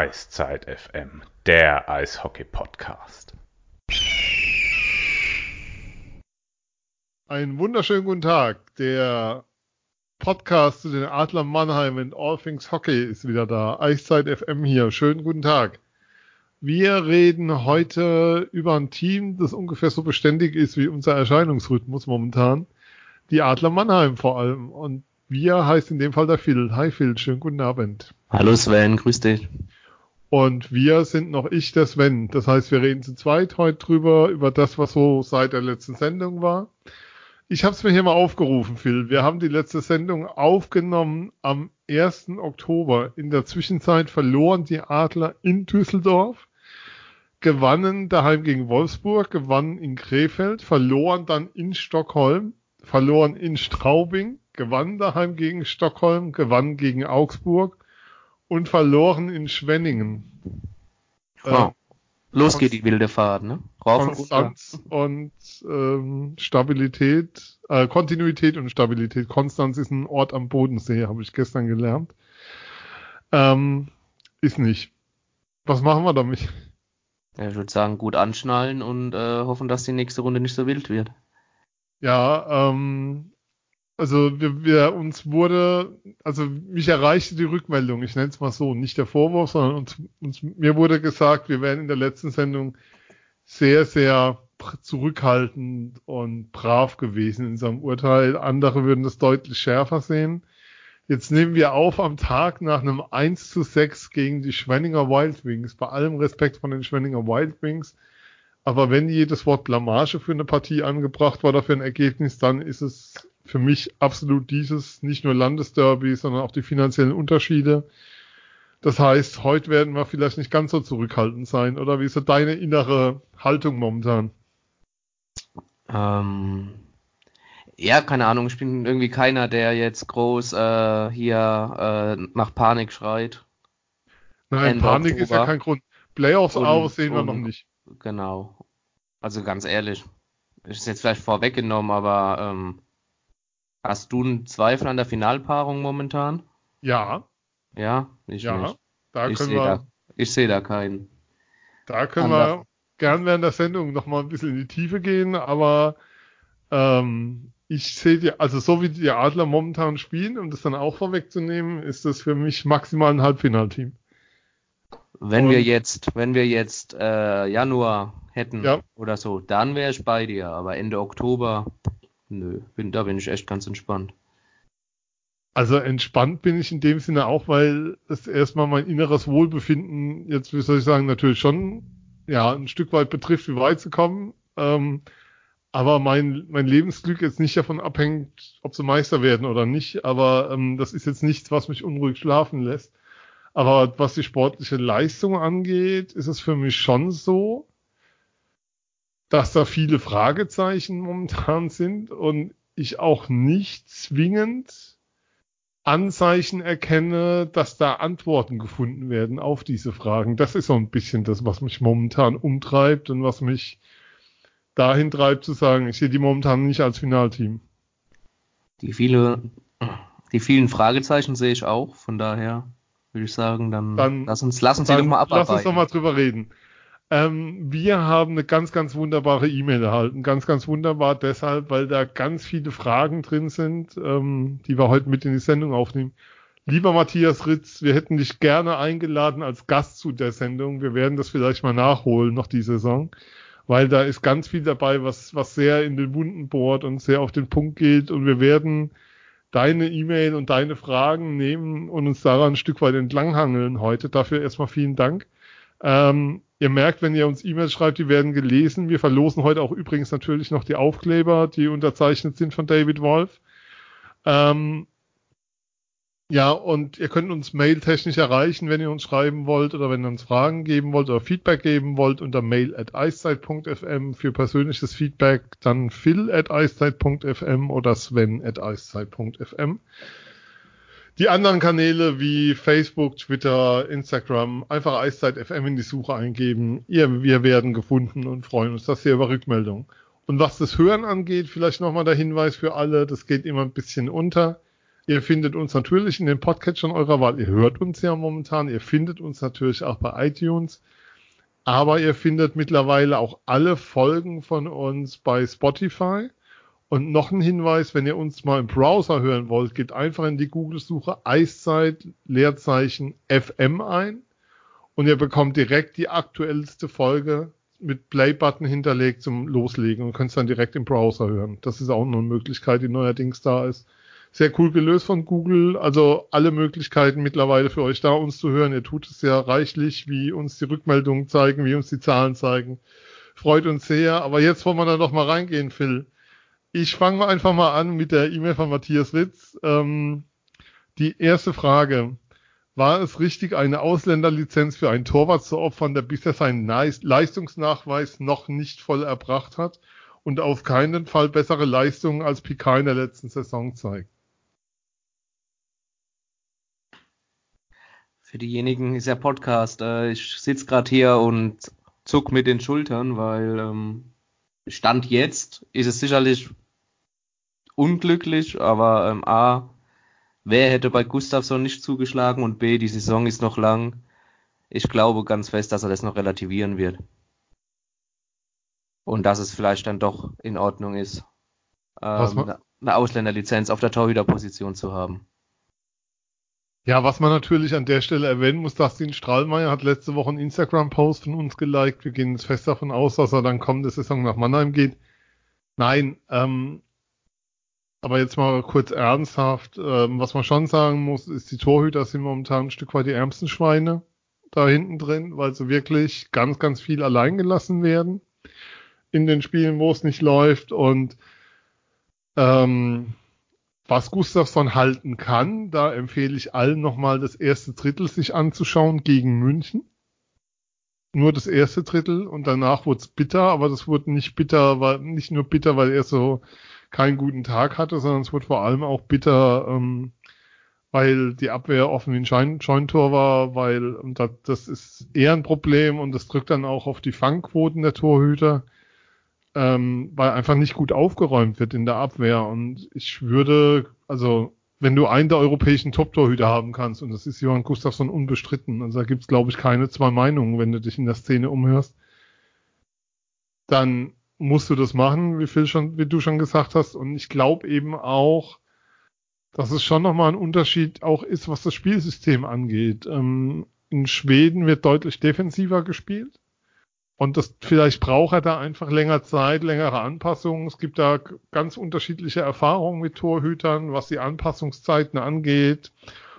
Eiszeit FM, der Eishockey-Podcast. Einen wunderschönen guten Tag. Der Podcast zu den Adler Mannheim und All Things Hockey ist wieder da. Eiszeit FM hier. Schönen guten Tag. Wir reden heute über ein Team, das ungefähr so beständig ist wie unser Erscheinungsrhythmus momentan. Die Adler Mannheim vor allem. Und wir heißt in dem Fall der Phil. Hi Phil, schönen guten Abend. Hallo Sven, grüß dich. Und wir sind noch ich, der Sven. Das heißt, wir reden zu zweit heute drüber, über das, was so seit der letzten Sendung war. Ich habe es mir hier mal aufgerufen, Phil. Wir haben die letzte Sendung aufgenommen am 1. Oktober. In der Zwischenzeit verloren die Adler in Düsseldorf, gewannen daheim gegen Wolfsburg, gewannen in Krefeld, verloren dann in Stockholm, verloren in Straubing, gewannen daheim gegen Stockholm, gewannen gegen Augsburg und verloren in Schwenningen. Wow. Los geht die wilde Fahrt, ne? Rauf Konstanz und, und ähm, Stabilität, äh, Kontinuität und Stabilität. Konstanz ist ein Ort am Bodensee, habe ich gestern gelernt. Ähm, ist nicht. Was machen wir damit? Ja, ich würde sagen, gut anschnallen und äh, hoffen, dass die nächste Runde nicht so wild wird. Ja, ähm, also wir, wir uns wurde, also mich erreichte die Rückmeldung, ich nenne es mal so, nicht der Vorwurf, sondern uns, uns, mir wurde gesagt, wir wären in der letzten Sendung sehr, sehr zurückhaltend und brav gewesen in unserem Urteil. Andere würden das deutlich schärfer sehen. Jetzt nehmen wir auf am Tag nach einem 1 zu 6 gegen die Schwenninger Wild Wings. Bei allem Respekt von den Schwenninger Wild Wings. Aber wenn jedes Wort Blamage für eine Partie angebracht war oder für ein Ergebnis, dann ist es für mich absolut dieses, nicht nur Landesderby, sondern auch die finanziellen Unterschiede. Das heißt, heute werden wir vielleicht nicht ganz so zurückhaltend sein, oder wie ist so deine innere Haltung momentan? Ähm, ja, keine Ahnung, ich bin irgendwie keiner, der jetzt groß äh, hier äh, nach Panik schreit. Nein, Ende Panik Oktober. ist ja kein Grund. Playoffs und, aus sehen wir noch nicht. Genau. Also ganz ehrlich, ist jetzt vielleicht vorweggenommen, aber ähm, Hast du einen Zweifel an der Finalpaarung momentan? Ja. Ja, ich ja, nicht. Da ich können wir, da, ich sehe da keinen. Da können Anders. wir gern während der Sendung nochmal ein bisschen in die Tiefe gehen, aber ähm, ich sehe die, also so wie die Adler momentan spielen, um das dann auch vorwegzunehmen, ist das für mich maximal ein Halbfinalteam. Wenn Und, wir jetzt, wenn wir jetzt äh, Januar hätten ja. oder so, dann wäre ich bei dir, aber Ende Oktober Nö, bin, da bin ich echt ganz entspannt. Also entspannt bin ich in dem Sinne auch, weil es erstmal mein inneres Wohlbefinden jetzt, wie soll ich sagen, natürlich schon ja ein Stück weit betrifft, wie weit zu kommen. Ähm, aber mein, mein Lebensglück jetzt nicht davon abhängt, ob sie Meister werden oder nicht. Aber ähm, das ist jetzt nichts, was mich unruhig schlafen lässt. Aber was die sportliche Leistung angeht, ist es für mich schon so, dass da viele Fragezeichen momentan sind und ich auch nicht zwingend Anzeichen erkenne, dass da Antworten gefunden werden auf diese Fragen. Das ist so ein bisschen das, was mich momentan umtreibt und was mich dahin treibt zu sagen, ich sehe die momentan nicht als Finalteam. Die viele, die vielen Fragezeichen sehe ich auch, von daher würde ich sagen, dann, dann lass uns, lass uns dann, die doch mal abarbeiten. Lass uns doch mal drüber reden. Ähm, wir haben eine ganz, ganz wunderbare E-Mail erhalten. Ganz, ganz wunderbar deshalb, weil da ganz viele Fragen drin sind, ähm, die wir heute mit in die Sendung aufnehmen. Lieber Matthias Ritz, wir hätten dich gerne eingeladen als Gast zu der Sendung. Wir werden das vielleicht mal nachholen, noch die Saison, weil da ist ganz viel dabei, was, was sehr in den Wunden bohrt und sehr auf den Punkt geht. Und wir werden deine E-Mail und deine Fragen nehmen und uns daran ein Stück weit entlanghangeln heute. Dafür erstmal vielen Dank. Ähm, ihr merkt, wenn ihr uns E-Mails schreibt, die werden gelesen. Wir verlosen heute auch übrigens natürlich noch die Aufkleber, die unterzeichnet sind von David Wolf. Ähm, ja, und ihr könnt uns mailtechnisch erreichen, wenn ihr uns schreiben wollt oder wenn ihr uns Fragen geben wollt oder Feedback geben wollt unter mail at eiszeit.fm für persönliches Feedback, dann phil at eiszeit.fm oder sven at eiszeit.fm. Die anderen Kanäle wie Facebook, Twitter, Instagram, einfach Eiszeit FM in die Suche eingeben. Ihr, wir werden gefunden und freuen uns das sehr über Rückmeldung. Und was das Hören angeht, vielleicht nochmal der Hinweis für alle, das geht immer ein bisschen unter. Ihr findet uns natürlich in den Podcatchern eurer Wahl. Ihr hört uns ja momentan. Ihr findet uns natürlich auch bei iTunes. Aber ihr findet mittlerweile auch alle Folgen von uns bei Spotify. Und noch ein Hinweis, wenn ihr uns mal im Browser hören wollt, geht einfach in die Google-Suche Eiszeit Leerzeichen FM ein und ihr bekommt direkt die aktuellste Folge mit Play-Button hinterlegt zum Loslegen und könnt es dann direkt im Browser hören. Das ist auch eine Möglichkeit, die neuerdings da ist. Sehr cool gelöst von Google. Also alle Möglichkeiten mittlerweile für euch da, uns zu hören. Ihr tut es ja reichlich, wie uns die Rückmeldungen zeigen, wie uns die Zahlen zeigen. Freut uns sehr. Aber jetzt wollen wir da noch mal reingehen, Phil. Ich fange einfach mal an mit der E-Mail von Matthias Ritz. Ähm, die erste Frage. War es richtig, eine Ausländerlizenz für einen Torwart zu opfern, der bisher seinen Leistungsnachweis noch nicht voll erbracht hat und auf keinen Fall bessere Leistungen als Picard in der letzten Saison zeigt? Für diejenigen ist ja Podcast. Äh, ich sitze gerade hier und zuck mit den Schultern, weil ähm, Stand jetzt ist es sicherlich unglücklich, aber ähm, A, wer hätte bei Gustafsson nicht zugeschlagen und B, die Saison ist noch lang. Ich glaube ganz fest, dass er das noch relativieren wird. Und dass es vielleicht dann doch in Ordnung ist, ähm, eine Ausländerlizenz auf der Torhüterposition zu haben. Ja, was man natürlich an der Stelle erwähnen muss, Dustin Strahlmeier hat letzte Woche einen Instagram-Post von uns geliked. Wir gehen jetzt fest davon aus, dass er dann kommende Saison nach Mannheim geht. Nein, ähm, aber jetzt mal kurz ernsthaft, ähm, was man schon sagen muss, ist, die Torhüter sind momentan ein Stück weit die ärmsten Schweine da hinten drin, weil sie wirklich ganz, ganz viel allein gelassen werden in den Spielen, wo es nicht läuft. Und ähm, was Gustafsson halten kann, da empfehle ich allen nochmal das erste Drittel sich anzuschauen gegen München. Nur das erste Drittel und danach wurde es bitter, aber das wurde nicht bitter, weil nicht nur bitter, weil er so keinen guten Tag hatte, sondern es wurde vor allem auch bitter, ähm, weil die Abwehr offen wie ein Schein war, weil das, das ist eher ein Problem und das drückt dann auch auf die Fangquoten der Torhüter, ähm, weil einfach nicht gut aufgeräumt wird in der Abwehr. Und ich würde, also wenn du einen der europäischen Top-Torhüter haben kannst, und das ist Johann Gustafsson unbestritten, also da gibt's glaube ich keine zwei Meinungen, wenn du dich in der Szene umhörst, dann musst du das machen, wie viel schon, wie du schon gesagt hast. Und ich glaube eben auch, dass es schon nochmal ein Unterschied auch ist, was das Spielsystem angeht. Ähm, in Schweden wird deutlich defensiver gespielt. Und das, vielleicht braucht er da einfach länger Zeit, längere Anpassungen. Es gibt da ganz unterschiedliche Erfahrungen mit Torhütern, was die Anpassungszeiten angeht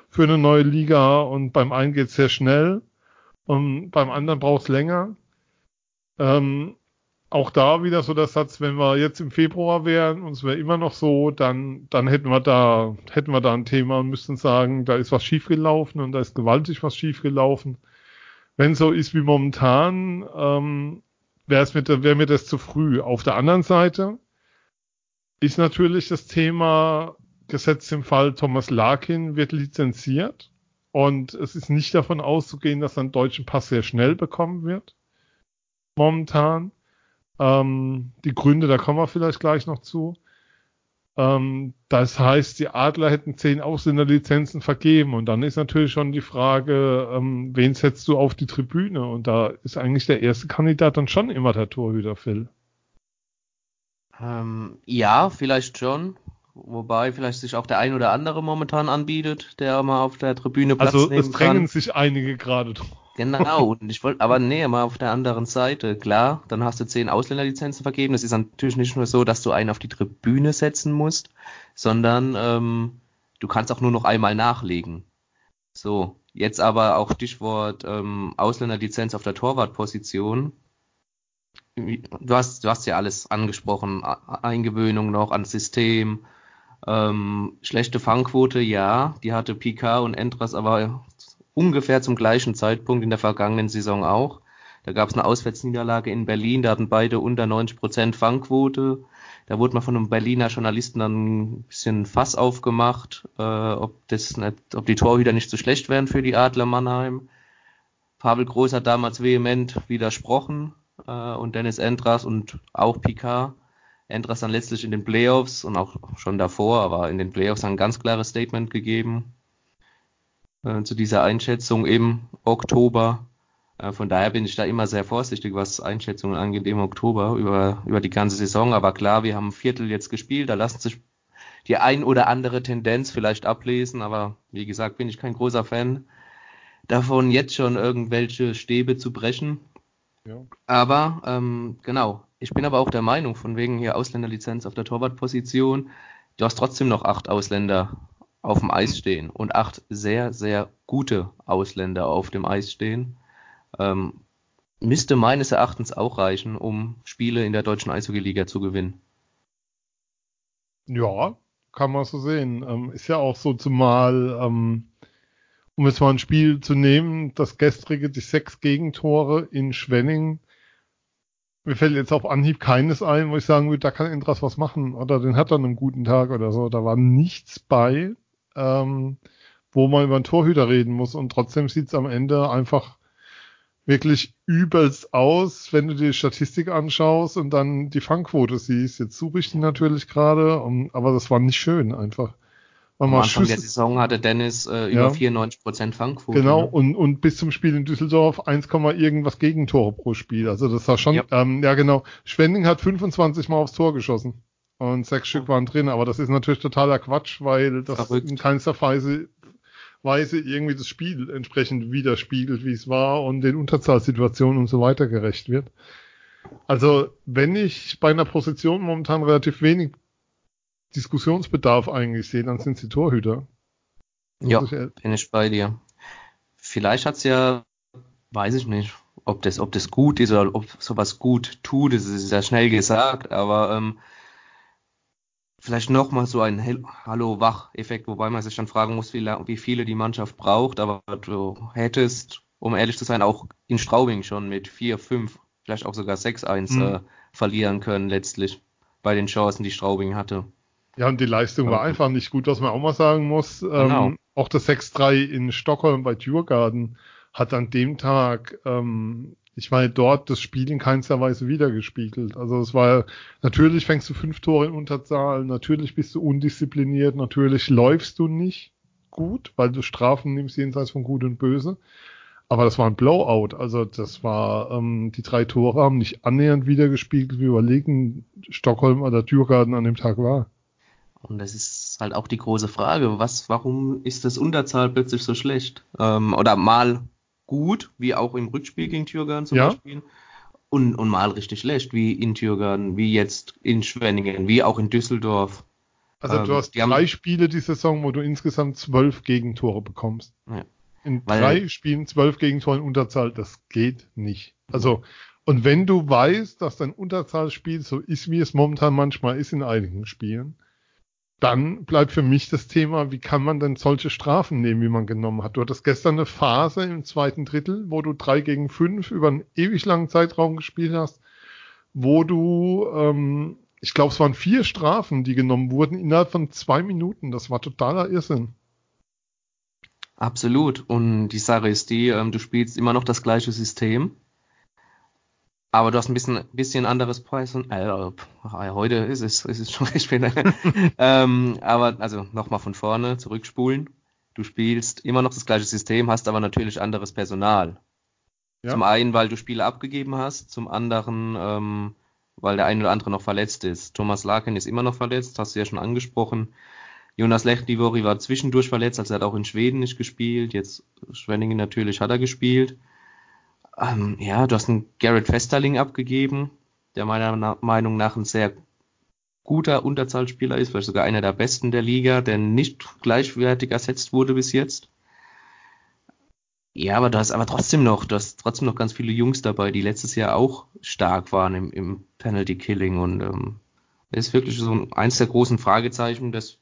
für eine neue Liga. Und beim einen geht es sehr schnell und beim anderen braucht es länger. Ähm, auch da wieder so der Satz, wenn wir jetzt im Februar wären und es wäre immer noch so, dann, dann hätten wir da, hätten wir da ein Thema und müssten sagen, da ist was schiefgelaufen und da ist gewaltig was schiefgelaufen. Wenn so ist wie momentan, ähm, wäre wäre mir das zu früh. Auf der anderen Seite ist natürlich das Thema, gesetzt im Fall Thomas Larkin wird lizenziert und es ist nicht davon auszugehen, dass er einen deutschen Pass sehr schnell bekommen wird. Momentan. Ähm, die Gründe, da kommen wir vielleicht gleich noch zu. Ähm, das heißt, die Adler hätten zehn Ausländerlizenzen vergeben und dann ist natürlich schon die Frage, ähm, wen setzt du auf die Tribüne? Und da ist eigentlich der erste Kandidat dann schon immer der Torhüter, Phil. Ähm, ja, vielleicht schon. Wobei vielleicht sich auch der ein oder andere momentan anbietet, der mal auf der Tribüne Platz also, nehmen kann. Also es drängen sich einige gerade Genau, und ich wollte, aber nee, mal auf der anderen Seite, klar, dann hast du zehn Ausländerlizenzen vergeben. Es ist natürlich nicht nur so, dass du einen auf die Tribüne setzen musst, sondern ähm, du kannst auch nur noch einmal nachlegen. So, jetzt aber auch Stichwort ähm, Ausländerlizenz auf der Torwartposition. Du hast, du hast ja alles angesprochen, Eingewöhnung noch ans System, ähm, schlechte Fangquote, ja, die hatte Picard und Entras aber ungefähr zum gleichen Zeitpunkt in der vergangenen Saison auch. Da gab es eine Auswärtsniederlage in Berlin, da hatten beide unter 90 Prozent Fangquote. Da wurde mal von einem Berliner Journalisten dann ein bisschen Fass aufgemacht, äh, ob das nicht, ob die Torhüter nicht so schlecht wären für die Adler Mannheim. Pavel Groß hat damals vehement widersprochen äh, und Dennis Endras und auch Picard. Endras dann letztlich in den Playoffs und auch schon davor, aber in den Playoffs ein ganz klares Statement gegeben äh, zu dieser Einschätzung im Oktober. Äh, von daher bin ich da immer sehr vorsichtig, was Einschätzungen angeht im Oktober über, über die ganze Saison. Aber klar, wir haben ein Viertel jetzt gespielt, da lassen sich die ein oder andere Tendenz vielleicht ablesen, aber wie gesagt, bin ich kein großer Fan davon, jetzt schon irgendwelche Stäbe zu brechen. Ja. Aber ähm, genau, ich bin aber auch der Meinung, von wegen hier Ausländerlizenz auf der Torwartposition, du hast trotzdem noch acht Ausländer auf dem Eis stehen und acht sehr, sehr gute Ausländer auf dem Eis stehen. Ähm, müsste meines Erachtens auch reichen, um Spiele in der deutschen Eishockey-Liga zu gewinnen. Ja, kann man so sehen. Ähm, ist ja auch so, zumal, ähm, um jetzt mal ein Spiel zu nehmen, das gestrige, die sechs Gegentore in Schwenning. Mir fällt jetzt auf Anhieb keines ein, wo ich sagen würde, da kann Indras was machen oder den hat er einen guten Tag oder so. Da war nichts bei, ähm, wo man über einen Torhüter reden muss und trotzdem sieht es am Ende einfach wirklich übelst aus, wenn du dir die Statistik anschaust und dann die Fangquote siehst. Jetzt suche ich die natürlich gerade, aber das war nicht schön einfach. Am Anfang der Saison hatte Dennis äh, über ja, 94% Fangquote. Genau, ne? und, und bis zum Spiel in Düsseldorf 1, irgendwas Gegentore pro Spiel. Also das war schon, ja, ähm, ja genau. Schwending hat 25 Mal aufs Tor geschossen. Und sechs Stück waren drin, aber das ist natürlich totaler Quatsch, weil das Verrückt. in keinster Weise Weise irgendwie das Spiel entsprechend widerspiegelt, wie es war und den Unterzahlsituationen und so weiter gerecht wird. Also, wenn ich bei einer Position momentan relativ wenig Diskussionsbedarf eigentlich sehe, dann sind sie Torhüter. Ja, bin ich bei dir. Vielleicht hat's ja, weiß ich nicht, ob das, ob das gut ist oder ob sowas gut tut, das ist ja schnell gesagt, aber ähm, vielleicht nochmal so ein Hallo-Wach-Effekt, wobei man sich dann fragen muss, wie, wie, viele die Mannschaft braucht. Aber du hättest, um ehrlich zu sein, auch in Straubing schon mit 4, 5, vielleicht auch sogar 6-1 mhm. äh, verlieren können letztlich bei den Chancen, die Straubing hatte. Ja, und die Leistung war einfach nicht gut, was man auch mal sagen muss. Ähm, genau. Ähm, auch das 6-3 in Stockholm bei Djurgarden hat an dem Tag ähm, ich meine, dort das Spiel in keinster Weise wiedergespiegelt. Also es war, natürlich fängst du fünf Tore in Unterzahl, natürlich bist du undiszipliniert, natürlich läufst du nicht gut, weil du Strafen nimmst jenseits von Gut und Böse. Aber das war ein Blowout. Also das war, ähm, die drei Tore haben nicht annähernd wiedergespiegelt, wie überlegen Stockholm oder Dürgarden an dem Tag war. Und das ist halt auch die große Frage. Was, warum ist das Unterzahl plötzlich so schlecht? Ähm, oder mal gut, wie auch im Rückspiel gegen Türgarten zum ja. Beispiel. Und, und mal richtig schlecht, wie in Türgarten, wie jetzt in Schwenningen, wie auch in Düsseldorf. Also ähm, du hast drei haben, Spiele die Saison, wo du insgesamt zwölf Gegentore bekommst. Ja. In Weil, drei Spielen zwölf Gegentore in Unterzahl, das geht nicht. Also, und wenn du weißt, dass dein Unterzahlspiel so ist, wie es momentan manchmal ist in einigen Spielen, dann bleibt für mich das Thema, wie kann man denn solche Strafen nehmen, wie man genommen hat. Du hattest gestern eine Phase im zweiten Drittel, wo du drei gegen fünf über einen ewig langen Zeitraum gespielt hast, wo du, ähm, ich glaube, es waren vier Strafen, die genommen wurden innerhalb von zwei Minuten. Das war totaler Irrsinn. Absolut. Und die Sache ist die, ähm, du spielst immer noch das gleiche System. Aber du hast ein bisschen, bisschen anderes Python. Äh, heute ist es, ist es schon recht spät. ähm, aber also nochmal von vorne zurückspulen. Du spielst immer noch das gleiche System, hast aber natürlich anderes Personal. Ja. Zum einen, weil du Spiele abgegeben hast, zum anderen, ähm, weil der eine oder andere noch verletzt ist. Thomas Larkin ist immer noch verletzt, hast du ja schon angesprochen. Jonas Lechtivori war zwischendurch verletzt, also er hat auch in Schweden nicht gespielt. Jetzt Schwenningen natürlich hat er gespielt. Ähm, ja, du hast einen Garrett Festerling abgegeben, der meiner Meinung nach ein sehr guter Unterzahlspieler ist, vielleicht sogar einer der besten der Liga, der nicht gleichwertig ersetzt wurde bis jetzt. Ja, aber du hast aber trotzdem noch, du hast trotzdem noch ganz viele Jungs dabei, die letztes Jahr auch stark waren im, im Penalty Killing und ähm, das ist wirklich so eins der großen Fragezeichen, das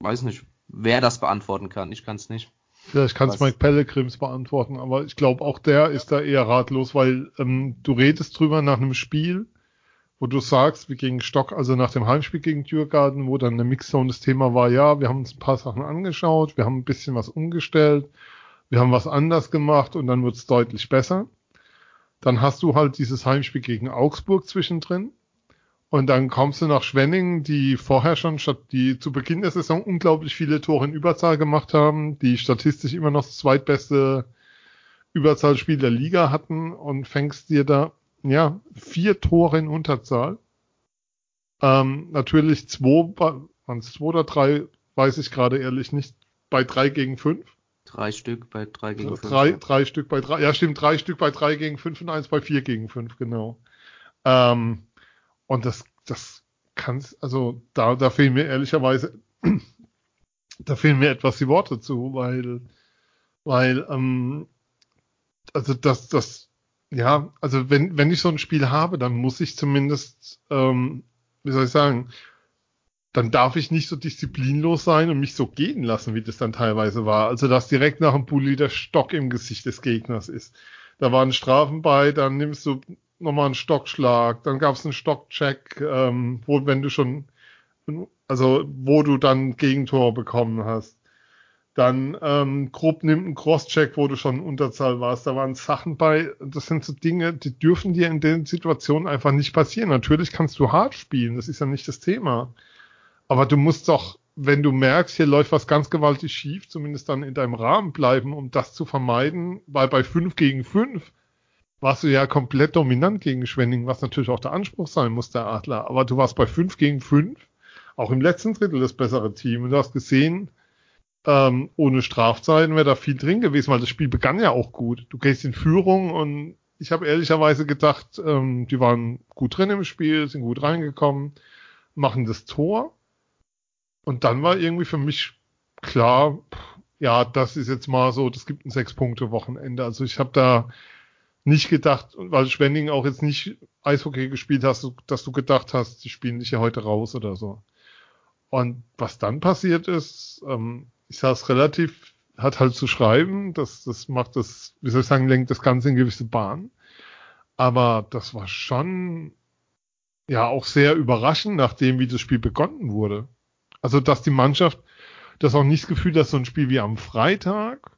weiß nicht, wer das beantworten kann. Ich kann es nicht. Vielleicht kann es Mike Pellegrims beantworten, aber ich glaube auch der ist da eher ratlos, weil ähm, du redest drüber nach einem Spiel, wo du sagst, wie gegen Stock, also nach dem Heimspiel gegen Dürgarten, wo dann eine Mixzone das Thema war, ja, wir haben uns ein paar Sachen angeschaut, wir haben ein bisschen was umgestellt, wir haben was anders gemacht und dann wird es deutlich besser. Dann hast du halt dieses Heimspiel gegen Augsburg zwischendrin Und dann kommst du nach Schwenning, die vorher schon, statt die zu Beginn der Saison unglaublich viele Tore in Überzahl gemacht haben, die statistisch immer noch das zweitbeste Überzahlspiel der Liga hatten und fängst dir da, ja, vier Tore in Unterzahl. Ähm, natürlich zwei, waren es zwei oder drei, weiß ich gerade ehrlich nicht, bei drei gegen fünf. Drei Stück bei drei gegen fünf. Drei, drei Stück bei drei, ja stimmt, drei Stück bei drei gegen fünf und eins bei vier gegen fünf, genau. Ähm, und das, das kann's, also da, da fehlen mir ehrlicherweise, da fehlen mir etwas die Worte zu, weil, weil, ähm, also das, das, ja, also wenn, wenn ich so ein Spiel habe, dann muss ich zumindest, ähm, wie soll ich sagen, dann darf ich nicht so disziplinlos sein und mich so gehen lassen, wie das dann teilweise war. Also, dass direkt nach dem Bulli der Stock im Gesicht des Gegners ist. Da waren Strafen bei, dann nimmst du nochmal einen Stockschlag, dann gab es einen Stockcheck, ähm, wo, wenn du schon, also, wo du dann Gegentor bekommen hast. Dann ähm, grob nimmt einen Crosscheck, wo du schon Unterzahl warst. Da waren Sachen bei. Das sind so Dinge, die dürfen dir in den Situationen einfach nicht passieren. Natürlich kannst du hart spielen, das ist ja nicht das Thema. Aber du musst doch, wenn du merkst, hier läuft was ganz gewaltig schief, zumindest dann in deinem Rahmen bleiben, um das zu vermeiden, weil bei 5 gegen 5 warst du ja komplett dominant gegen Schwenning, was natürlich auch der Anspruch sein muss, der Adler. Aber du warst bei 5 gegen 5, auch im letzten Drittel das bessere Team. Und du hast gesehen, ähm, ohne Strafzeiten wäre da viel drin gewesen, weil das Spiel begann ja auch gut. Du gehst in Führung und ich habe ehrlicherweise gedacht, ähm, die waren gut drin im Spiel, sind gut reingekommen, machen das Tor. Und dann war irgendwie für mich klar, ja, das ist jetzt mal so, das gibt ein Sechs-Punkte-Wochenende. Also ich habe da nicht gedacht, weil Schwenning auch jetzt nicht Eishockey gespielt hast, dass du gedacht hast, die spielen dich ja heute raus oder so. Und was dann passiert ist, ähm, ich saß relativ, hat halt zu schreiben, das, das macht das, wie soll ich sagen, lenkt das Ganze in gewisse Bahn. Aber das war schon, ja, auch sehr überraschend, nachdem wie das Spiel begonnen wurde. Also, dass die Mannschaft das auch nicht das Gefühl, dass so ein Spiel wie am Freitag,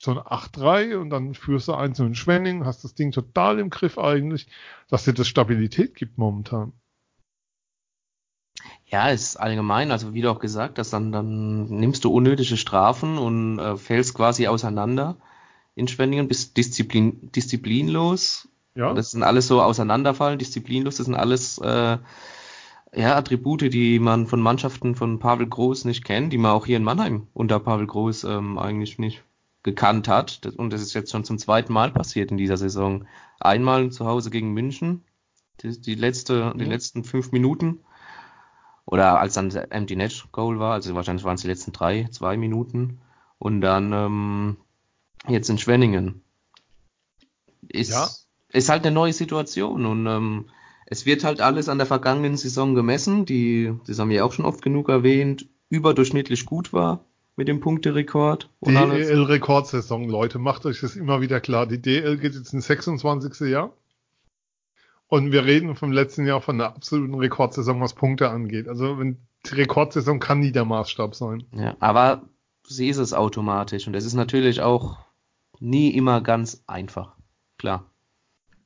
so ein 8-3 und dann führst du eins in Schwenning, hast das Ding total im Griff eigentlich, dass dir das Stabilität gibt momentan. Ja, ist allgemein, also wie du auch gesagt hast, dann, dann nimmst du unnötige Strafen und äh, fällst quasi auseinander in Schwenningen, bist disziplin, disziplinlos. Ja. Das sind alles so auseinanderfallen, disziplinlos, das sind alles äh, ja, Attribute, die man von Mannschaften von Pavel Groß nicht kennt, die man auch hier in Mannheim unter Pavel Groß ähm, eigentlich nicht gekannt hat. Und das ist jetzt schon zum zweiten Mal passiert in dieser Saison. Einmal zu Hause gegen München, die, die letzte, ja. die letzten fünf Minuten. Oder als dann der Empty Net Goal war, also wahrscheinlich waren es die letzten drei, zwei Minuten. Und dann ähm, jetzt in Schwenningen. Ist, ja. ist halt eine neue Situation und ähm, es wird halt alles an der vergangenen Saison gemessen, die, das haben wir auch schon oft genug erwähnt, überdurchschnittlich gut war mit dem Punkterekord. DL-Rekordsaison, Leute, macht euch das immer wieder klar. Die DL geht jetzt ins 26. Jahr. Und wir reden vom letzten Jahr von einer absoluten Rekordsaison, was Punkte angeht. Also wenn die Rekordsaison kann nie der Maßstab sein. Ja, aber sie ist es automatisch. Und es ist natürlich auch nie immer ganz einfach. Klar.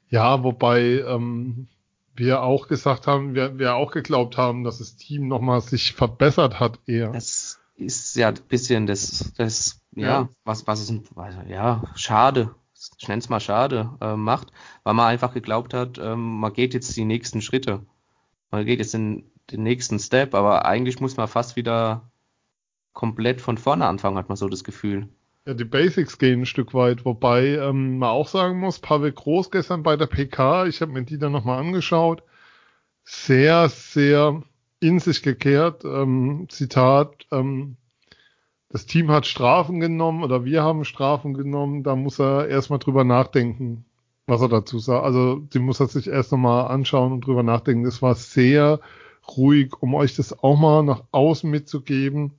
Ja, wobei ähm, wir auch gesagt haben, wir, wir auch geglaubt haben, dass das Team nochmal sich verbessert hat eher. Das ist ja ein bisschen das, das, ja, ja. was, was ist, ja, schade, ich nenne es mal schade, äh, macht, weil man einfach geglaubt hat, ähm, man geht jetzt die nächsten Schritte. Man geht jetzt den, den nächsten Step, aber eigentlich muss man fast wieder komplett von vorne anfangen, hat man so das Gefühl. Ja, die Basics gehen ein Stück weit, wobei ähm, man auch sagen muss, Pavel Groß gestern bei der PK, ich habe mir die dann nochmal angeschaut, sehr, sehr in sich gekehrt. Ähm, Zitat, ähm, das Team hat Strafen genommen oder wir haben Strafen genommen, da muss er erstmal drüber nachdenken, was er dazu sagt. Also die muss er sich erst nochmal anschauen und drüber nachdenken. Das war sehr ruhig, um euch das auch mal nach außen mitzugeben.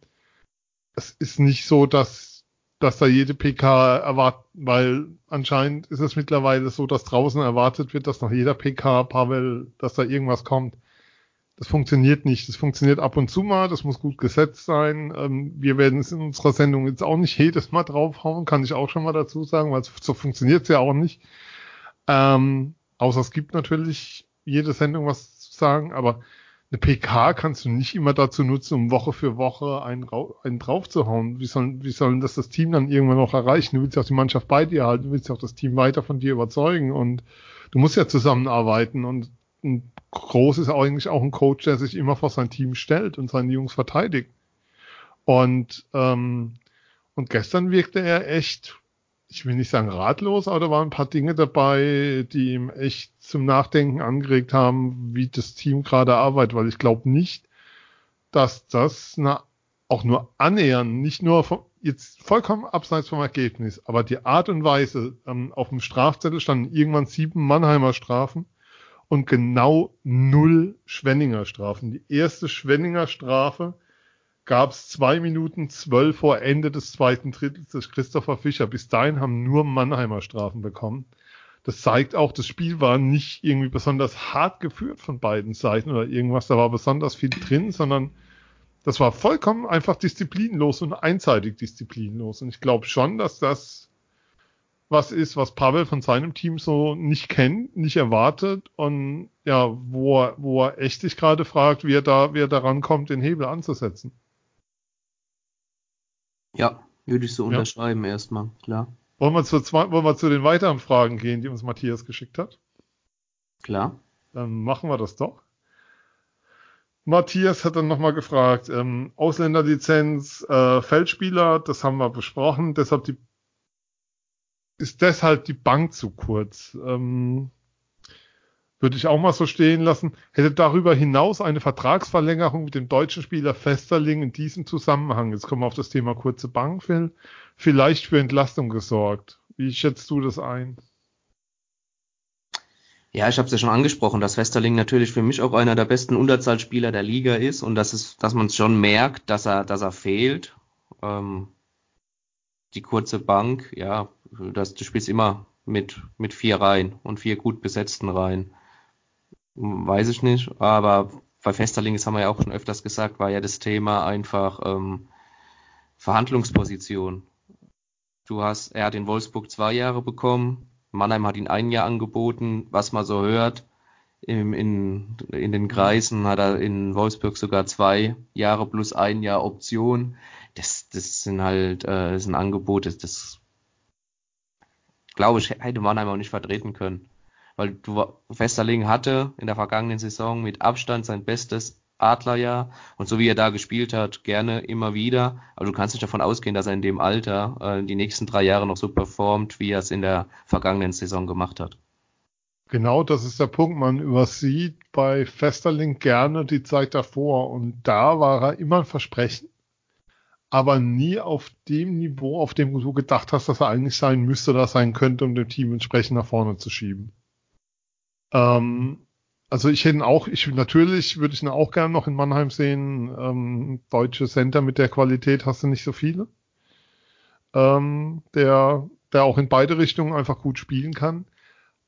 Es ist nicht so, dass dass da jede PK erwartet, weil anscheinend ist es mittlerweile so, dass draußen erwartet wird, dass nach jeder PK, Pavel, dass da irgendwas kommt. Das funktioniert nicht. Das funktioniert ab und zu mal, das muss gut gesetzt sein. Ähm, wir werden es in unserer Sendung jetzt auch nicht jedes Mal draufhauen, kann ich auch schon mal dazu sagen, weil so funktioniert es ja auch nicht. Ähm, außer es gibt natürlich jede Sendung was sagen, aber eine PK kannst du nicht immer dazu nutzen, um Woche für Woche einen, einen draufzuhauen. Wie sollen, wie sollen das das Team dann irgendwann noch erreichen? Du willst ja auch die Mannschaft bei dir halten, du willst ja auch das Team weiter von dir überzeugen und du musst ja zusammenarbeiten und ein Groß ist eigentlich auch ein Coach, der sich immer vor sein Team stellt und seine Jungs verteidigt. Und, ähm, und gestern wirkte er echt, ich will nicht sagen ratlos, aber da waren ein paar Dinge dabei, die ihm echt zum Nachdenken angeregt haben, wie das Team gerade arbeitet, weil ich glaube nicht, dass das na, auch nur annähern, nicht nur vom, jetzt vollkommen abseits vom Ergebnis, aber die Art und Weise, ähm, auf dem Strafzettel standen irgendwann sieben Mannheimer Strafen und genau null Schwenninger Strafen. Die erste Schwenninger Strafe gab es zwei Minuten zwölf vor Ende des zweiten Drittels des Christopher Fischer. Bis dahin haben nur Mannheimer Strafen bekommen. Das zeigt auch, das Spiel war nicht irgendwie besonders hart geführt von beiden Seiten oder irgendwas, da war besonders viel drin, sondern das war vollkommen einfach disziplinlos und einseitig disziplinlos. Und ich glaube schon, dass das was ist, was Pavel von seinem Team so nicht kennt, nicht erwartet und ja, wo er, wo er echt sich gerade fragt, wie er da, wie er daran kommt, den Hebel anzusetzen. Ja, würde ich so ja. unterschreiben erstmal, klar. Wollen wir, zu zwei, wollen wir zu den weiteren Fragen gehen, die uns Matthias geschickt hat? Klar. Dann machen wir das doch. Matthias hat dann nochmal gefragt, ähm, Ausländerlizenz, äh, Feldspieler, das haben wir besprochen, deshalb die, ist deshalb die Bank zu kurz. Ähm, würde ich auch mal so stehen lassen. Hätte darüber hinaus eine Vertragsverlängerung mit dem deutschen Spieler Festerling in diesem Zusammenhang, jetzt kommen wir auf das Thema kurze Bank, Phil, vielleicht für Entlastung gesorgt. Wie schätzt du das ein? Ja, ich habe es ja schon angesprochen, dass Westerling natürlich für mich auch einer der besten Unterzahlspieler der Liga ist und dass es, dass man schon merkt, dass er, dass er fehlt. Ähm, die kurze Bank, ja, das, du spielst immer mit mit vier Reihen und vier gut besetzten Reihen. Weiß ich nicht, aber bei Festerling, das haben wir ja auch schon öfters gesagt, war ja das Thema einfach ähm, Verhandlungsposition. Du hast, er hat in Wolfsburg zwei Jahre bekommen, Mannheim hat ihn ein Jahr angeboten, was man so hört. In, in, in den Kreisen hat er in Wolfsburg sogar zwei Jahre plus ein Jahr Option. Das, das sind halt, äh, das sind Angebote, das, das glaube ich, hätte Mannheim auch nicht vertreten können. Weil du Westerling hatte in der vergangenen Saison mit Abstand sein bestes Adlerjahr und so wie er da gespielt hat, gerne immer wieder. Aber du kannst nicht davon ausgehen, dass er in dem Alter äh, die nächsten drei Jahre noch so performt, wie er es in der vergangenen Saison gemacht hat. Genau, das ist der Punkt. Man übersieht bei Festerling gerne die Zeit davor und da war er immer ein Versprechen, aber nie auf dem Niveau, auf dem du gedacht hast, dass er eigentlich sein müsste oder sein könnte, um dem Team entsprechend nach vorne zu schieben. Ähm, also ich hätte ihn auch, ich natürlich würde ich ihn auch gerne noch in Mannheim sehen. Ähm, deutsche Center mit der Qualität hast du nicht so viele. Ähm, der, der auch in beide Richtungen einfach gut spielen kann.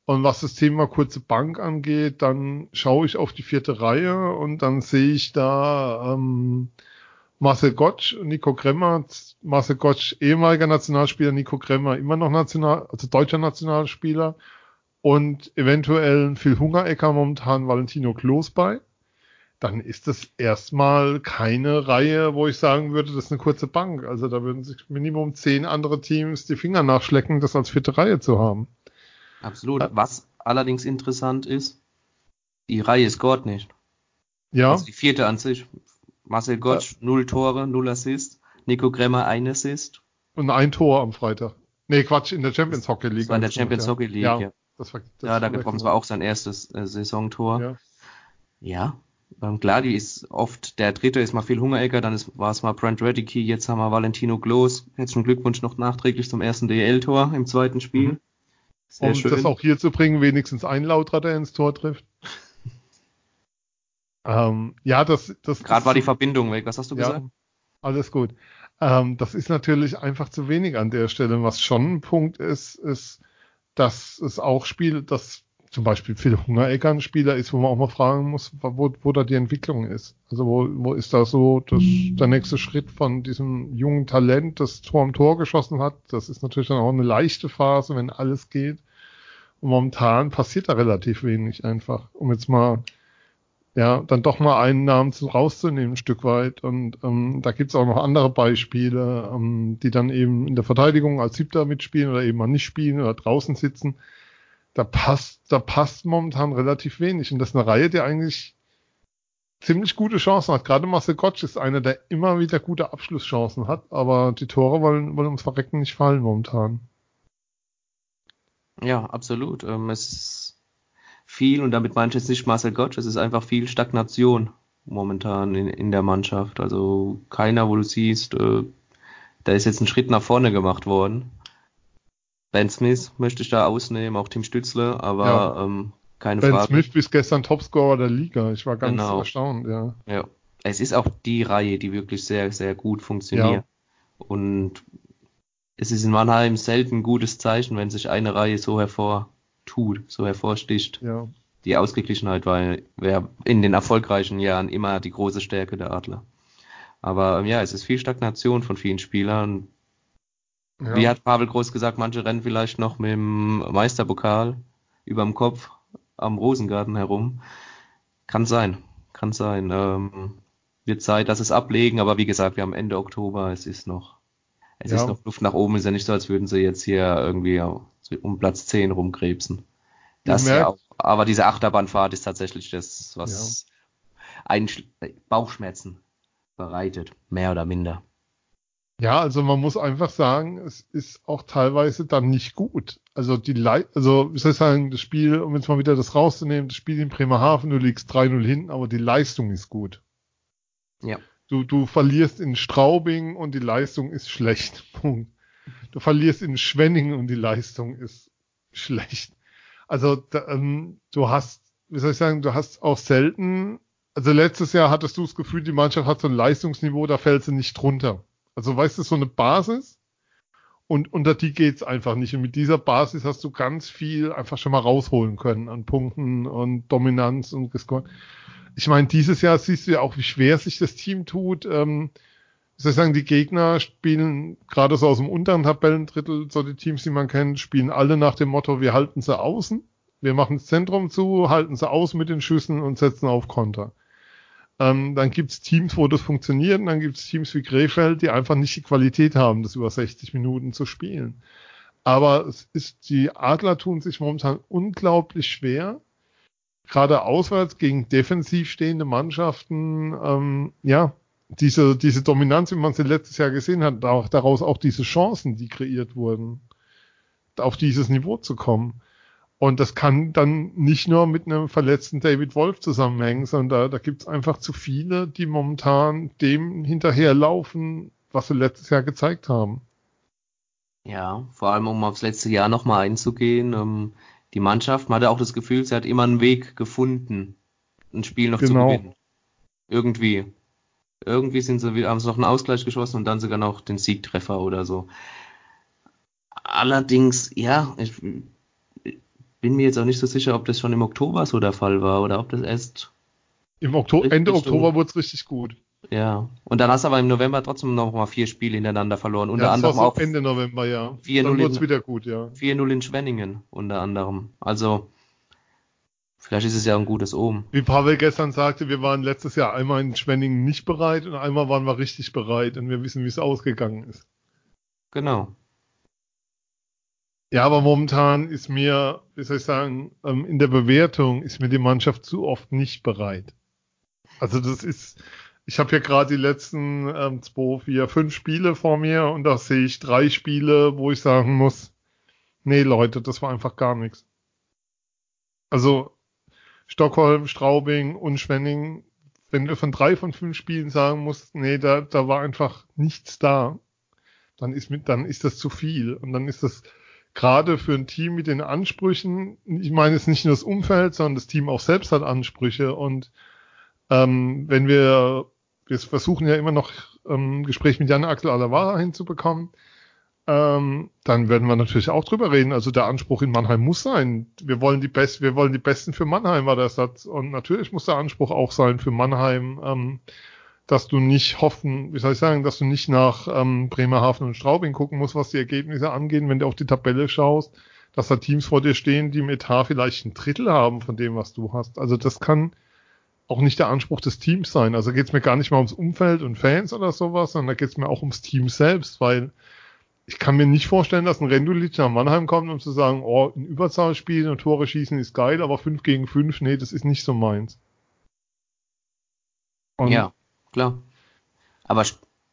Und was das Thema kurze Bank angeht, dann schaue ich auf die vierte Reihe und dann sehe ich da ähm, Marcel Gottsch, Nico Kremmer, Marcel Gottsch, ehemaliger Nationalspieler, Nico Kremmer, immer noch National, also deutscher Nationalspieler und eventuell Phil Hungerecker momentan Valentino Klos bei, dann ist das erstmal keine Reihe, wo ich sagen würde, das ist eine kurze Bank. Also da würden sich Minimum zehn andere Teams die Finger nachschlecken, das als vierte Reihe zu haben. Absolut. Äh, Was allerdings interessant ist, die Reihe scoret nicht. Ja. Also die vierte an sich. Marcel Gottsch, äh, null Tore, null Assist. Nico Gremmer, ein Assist. Und ein Tor am Freitag. Nee, Quatsch, in der Champions Hockey League. Das war in der Champions ja. Hockey League, ja. ja. Das war, das ja, da getroffen. Das war auch sein erstes äh, Saisontor. Ja. ja. Ähm, klar, die ist oft, der dritte ist mal viel Hungerecker, dann ist, war es mal Brent Redicky, jetzt haben wir Valentino Glos. Herzlichen Glückwunsch noch nachträglich zum ersten DL-Tor im zweiten Spiel. Mhm. Sehr um schön. das auch hier zu bringen, wenigstens ein Lauter, der ins Tor trifft. Ähm, ja, das, das. Gerade war die Verbindung weg. Was hast du ja, gesagt? Alles gut. Ähm, das ist natürlich einfach zu wenig an der Stelle. Was schon ein Punkt ist, ist, dass es auch Spiel, dass zum Beispiel Phil Hungerecker ein Spieler ist, wo man auch mal fragen muss, wo, wo da die Entwicklung ist. Also wo, wo ist da so das, der nächste Schritt von diesem jungen Talent, das Tor am Tor geschossen hat. Das ist natürlich dann auch eine leichte Phase, wenn alles geht. Und momentan passiert da relativ wenig einfach. Um jetzt mal ja, dann doch mal einen Namen zu, rauszunehmen, ein Stück weit. Und ähm, da gibt's auch noch andere Beispiele, ähm, die dann eben in der Verteidigung als Siebter mitspielen oder eben mal nicht spielen oder draußen sitzen. Da passt, da passt momentan relativ wenig. Und das ist eine Reihe, die eigentlich ziemlich gute Chancen hat. Gerade Marcel Gottsch ist einer, der immer wieder gute Abschlusschancen hat, aber die Tore wollen, wollen ums Verrecken nicht fallen momentan. Ja, absolut. Ähm, es viel, und damit meine ich jetzt nicht Marcel Gottsch, es ist einfach viel Stagnation momentan in, in der Mannschaft. Also keiner, wo du siehst, äh, da ist jetzt ein Schritt nach vorne gemacht worden. Ben Smith möchte ich da ausnehmen, auch Tim Stützle, aber ja. ähm, keine ben Frage. Ben Smith bis gestern Topscorer der Liga. Ich war ganz genau. erstaunt, ja. Ja. Es ist auch die Reihe, die wirklich sehr, sehr gut funktioniert. Ja. Und es ist in Mannheim selten ein gutes Zeichen, wenn sich eine Reihe so hervortut, so hervorsticht. Ja. Die Ausgeglichenheit war, wäre in den erfolgreichen Jahren immer die große Stärke der Adler. Aber ja, es ist viel Stagnation von vielen Spielern. Ja. Wie hat Pavel Groß gesagt, manche rennen vielleicht noch mit dem Meisterpokal überm Kopf am Rosengarten herum. Kann sein, kann sein. Ähm, wird Zeit, dass es ablegen, aber wie gesagt, wir haben Ende Oktober, es ist noch, es ja. ist noch Luft nach oben, ist ja nicht so, als würden sie jetzt hier irgendwie um Platz 10 rumkrebsen. Das ja auch, aber diese Achterbahnfahrt ist tatsächlich das, was ja. einen Bauchschmerzen bereitet, mehr oder minder. Ja, also man muss einfach sagen, es ist auch teilweise dann nicht gut. Also die Le also wie soll ich sagen, das Spiel, um jetzt mal wieder das rauszunehmen, das Spiel in Bremerhaven, du liegst 3-0 hinten, aber die Leistung ist gut. Ja. Du, du verlierst in Straubing und die Leistung ist schlecht. Punkt. Du verlierst in Schwenningen und die Leistung ist schlecht. Also da, ähm, du hast, wie soll ich sagen, du hast auch selten, also letztes Jahr hattest du das Gefühl, die Mannschaft hat so ein Leistungsniveau, da fällt sie nicht drunter. Also weißt du, so eine Basis und unter die geht's einfach nicht. Und mit dieser Basis hast du ganz viel einfach schon mal rausholen können an Punkten und Dominanz und gescored. Ich meine, dieses Jahr siehst du ja auch, wie schwer sich das Team tut. Ähm, soll ich sagen, die Gegner spielen gerade so aus dem unteren Tabellendrittel, so die Teams, die man kennt, spielen alle nach dem Motto, wir halten sie außen, wir machen das Zentrum zu, halten sie aus mit den Schüssen und setzen auf Konter. Ähm, dann gibt's Teams, wo das funktioniert, und dann gibt's Teams wie Krefeld, die einfach nicht die Qualität haben, das über 60 Minuten zu spielen. Aber es ist, die Adler tun sich momentan unglaublich schwer, gerade auswärts gegen defensiv stehende Mannschaften, ähm, ja, diese, diese Dominanz, wie man sie letztes Jahr gesehen hat, daraus auch diese Chancen, die kreiert wurden, auf dieses Niveau zu kommen. Und das kann dann nicht nur mit einem verletzten David Wolf zusammenhängen, sondern da, da gibt es einfach zu viele, die momentan dem hinterherlaufen, was sie letztes Jahr gezeigt haben. Ja, vor allem um aufs letzte Jahr nochmal einzugehen. Ähm, die Mannschaft, man hatte auch das Gefühl, sie hat immer einen Weg gefunden, ein Spiel noch genau. zu gewinnen. Irgendwie. Irgendwie sind sie, haben sie noch einen Ausgleich geschossen und dann sogar noch den Siegtreffer oder so. Allerdings, ja, ich, bin mir jetzt auch nicht so sicher, ob das schon im Oktober so der Fall war oder ob das erst. Im Oktober, Ende Oktober wurde es richtig gut. Ja. Und dann hast du aber im November trotzdem noch mal vier Spiele hintereinander verloren. Unter ja, anderem auch Ende November, ja. 4 dann wurde es wieder gut, ja. 4-0 in Schwenningen unter anderem. Also vielleicht ist es ja ein gutes Omen. Wie Pavel gestern sagte, wir waren letztes Jahr einmal in Schwenningen nicht bereit und einmal waren wir richtig bereit und wir wissen, wie es ausgegangen ist. Genau. Ja, aber momentan ist mir, wie soll ich sagen, ähm, in der Bewertung ist mir die Mannschaft zu oft nicht bereit. Also das ist, ich habe ja gerade die letzten ähm, zwei, vier, fünf Spiele vor mir und da sehe ich drei Spiele, wo ich sagen muss, nee Leute, das war einfach gar nichts. Also Stockholm, Straubing und Schwenning, wenn du von drei von fünf Spielen sagen musst, nee, da, da war einfach nichts da, dann ist mit, dann ist das zu viel. Und dann ist das gerade für ein Team mit den Ansprüchen, ich meine es nicht nur das Umfeld, sondern das Team auch selbst hat Ansprüche. Und ähm, wenn wir, wir versuchen ja immer noch ähm, Gespräch mit Jan Axel Alavara hinzubekommen, ähm, dann werden wir natürlich auch drüber reden. Also der Anspruch in Mannheim muss sein. Wir wollen die Besten, wir wollen die Besten für Mannheim, war der Satz. Und natürlich muss der Anspruch auch sein für Mannheim, ähm, dass du nicht hoffen, wie soll ich sagen, dass du nicht nach ähm, Bremerhaven und Straubing gucken musst, was die Ergebnisse angeht, wenn du auf die Tabelle schaust, dass da Teams vor dir stehen, die im Etat vielleicht ein Drittel haben von dem, was du hast. Also das kann auch nicht der Anspruch des Teams sein. Also geht es mir gar nicht mal ums Umfeld und Fans oder sowas, sondern da geht es mir auch ums Team selbst, weil ich kann mir nicht vorstellen, dass ein Rendulic nach Mannheim kommt, um zu sagen, oh, ein Überzahl spielen und Tore schießen ist geil, aber 5 gegen 5, nee, das ist nicht so meins. Und ja, klar. Aber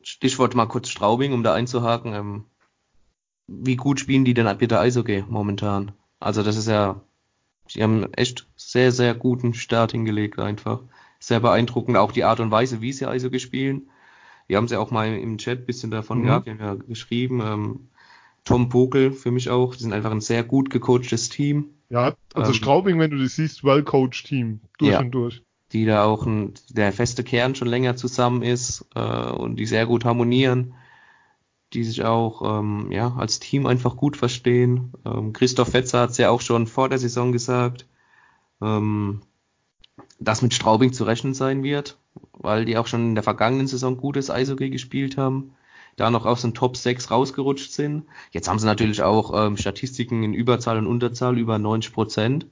Stichwort mal kurz Straubing, um da einzuhaken. Ähm, wie gut spielen die denn bitte Eishockey momentan? Also das ist ja, sie haben echt sehr, sehr guten Start hingelegt einfach. Sehr beeindruckend, auch die Art und Weise, wie sie Eishockey spielen. Wir haben sie auch mal im Chat ein bisschen davon mhm. gehabt, wir haben ja geschrieben. Ähm, Tom Pokel für mich auch, die sind einfach ein sehr gut gecoachtes Team. Ja, also ähm, Straubing, wenn du das siehst, well-coached Team, durch ja, und durch. Die da auch ein, der feste Kern schon länger zusammen ist äh, und die sehr gut harmonieren, die sich auch ähm, ja, als Team einfach gut verstehen. Ähm, Christoph Fetzer hat es ja auch schon vor der Saison gesagt, ähm, dass mit Straubing zu rechnen sein wird weil die auch schon in der vergangenen Saison gutes Eishockey gespielt haben, da noch aus den Top 6 rausgerutscht sind. Jetzt haben sie natürlich auch ähm, Statistiken in Überzahl und Unterzahl über 90 Prozent.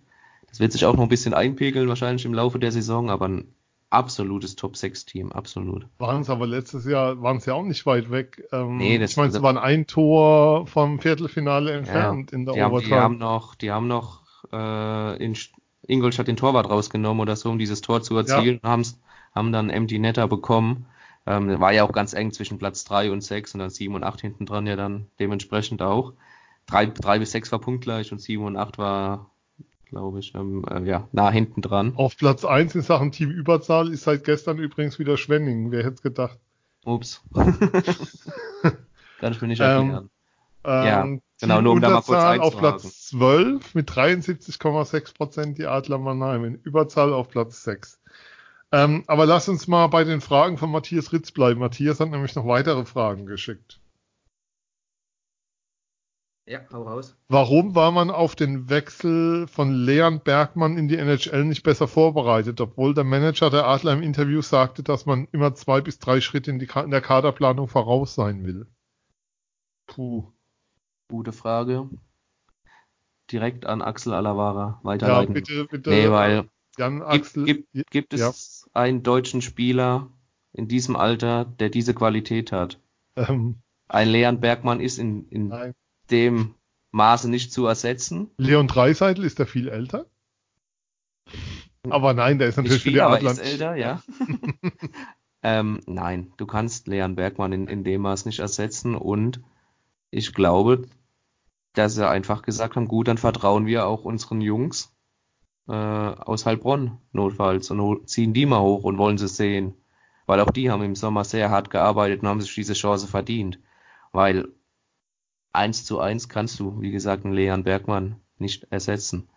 Das wird sich auch noch ein bisschen einpegeln wahrscheinlich im Laufe der Saison, aber ein absolutes Top 6 Team, absolut. Waren es aber letztes Jahr, waren es ja auch nicht weit weg. Ähm, nee, das, ich meine, sie waren ein Tor vom Viertelfinale entfernt ja, in der die Overtime. Haben, die haben noch, die haben noch äh, in Ingolstadt den Torwart rausgenommen oder so, um dieses Tor zu erzielen, ja. haben es haben dann Empty Netter bekommen. Ähm, war ja auch ganz eng zwischen Platz 3 und 6 und dann 7 und 8 hinten dran ja dann dementsprechend auch. 3, 3 bis 6 war punktgleich und 7 und 8 war, glaube ich, ähm, äh, ja, nah hinten dran. Auf Platz 1 in Sachen Teamüberzahl ist seit gestern übrigens wieder Schwenning. Wer hätte es gedacht? Ups. Kann ich mir nicht erklären. Ähm, ja, genau, nur um da mal kurz auf Platz 12 mit 73,6 Prozent die Adler Mannheim. In Überzahl auf Platz 6. Ähm, aber lass uns mal bei den Fragen von Matthias Ritz bleiben. Matthias hat nämlich noch weitere Fragen geschickt. Ja, hau raus. Warum war man auf den Wechsel von Leon Bergmann in die NHL nicht besser vorbereitet, obwohl der Manager der Adler im Interview sagte, dass man immer zwei bis drei Schritte in, die, in der Kaderplanung voraus sein will? Puh. Gute Frage. Direkt an Axel Alavara weiterleiten. Ja, bitte, bitte. Nee, weil Jan Axel. Gibt, gibt, gibt es ja einen deutschen Spieler in diesem Alter, der diese Qualität hat. Ähm, ein Leon Bergmann ist in, in dem Maße nicht zu ersetzen. Leon Dreiseitel ist der viel älter? Aber nein, der ist natürlich viel, für die Adler. ist älter, ja. ähm, nein, du kannst Leon Bergmann in, in dem Maß nicht ersetzen und ich glaube, dass sie einfach gesagt haben, gut, dann vertrauen wir auch unseren Jungs äh, aus Heilbronn notfalls und ziehen die mal hoch und wollen sie sehen. Weil auch die haben im Sommer sehr hart gearbeitet und haben sich diese Chance verdient. Weil eins zu eins kannst du, wie gesagt, einen Leon Bergmann nicht ersetzen.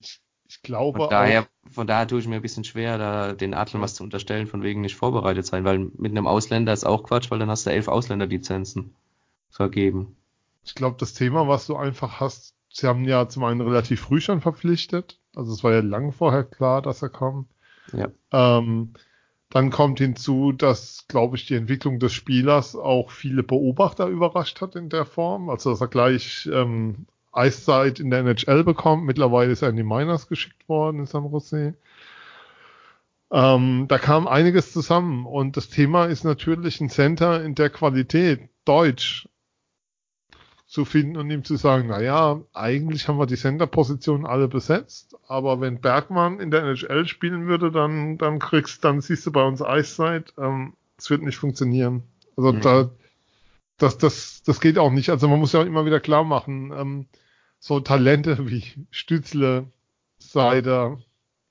Ich glaube von daher, auch, von daher tue ich mir ein bisschen schwer, da den Adlern was zu unterstellen, von wegen nicht vorbereitet sein, weil mit einem Ausländer ist auch Quatsch, weil dann hast du elf Ausländerlizenzen vergeben. Ich glaube, das Thema, was du einfach hast, sie haben ja zum einen relativ früh schon verpflichtet. Also es war ja lang vorher klar, dass er kommt. Ja. Ähm, dann kommt hinzu, dass, glaube ich, die Entwicklung des Spielers auch viele Beobachter überrascht hat in der Form. Also dass er gleich ähm, Eiszeit in der NHL bekommt. Mittlerweile ist er in die Miners geschickt worden in San Jose. Ähm, da kam einiges zusammen und das Thema ist natürlich ein Center in der Qualität. Deutsch, zu finden und ihm zu sagen, na ja, eigentlich haben wir die Center-Positionen alle besetzt, aber wenn Bergmann in der NHL spielen würde, dann, dann kriegst, dann siehst du bei uns Eiszeit, ähm, es wird nicht funktionieren. Also mhm. da, das, das, das geht auch nicht. Also man muss ja auch immer wieder klar machen, ähm, so Talente wie Stützle, Seider,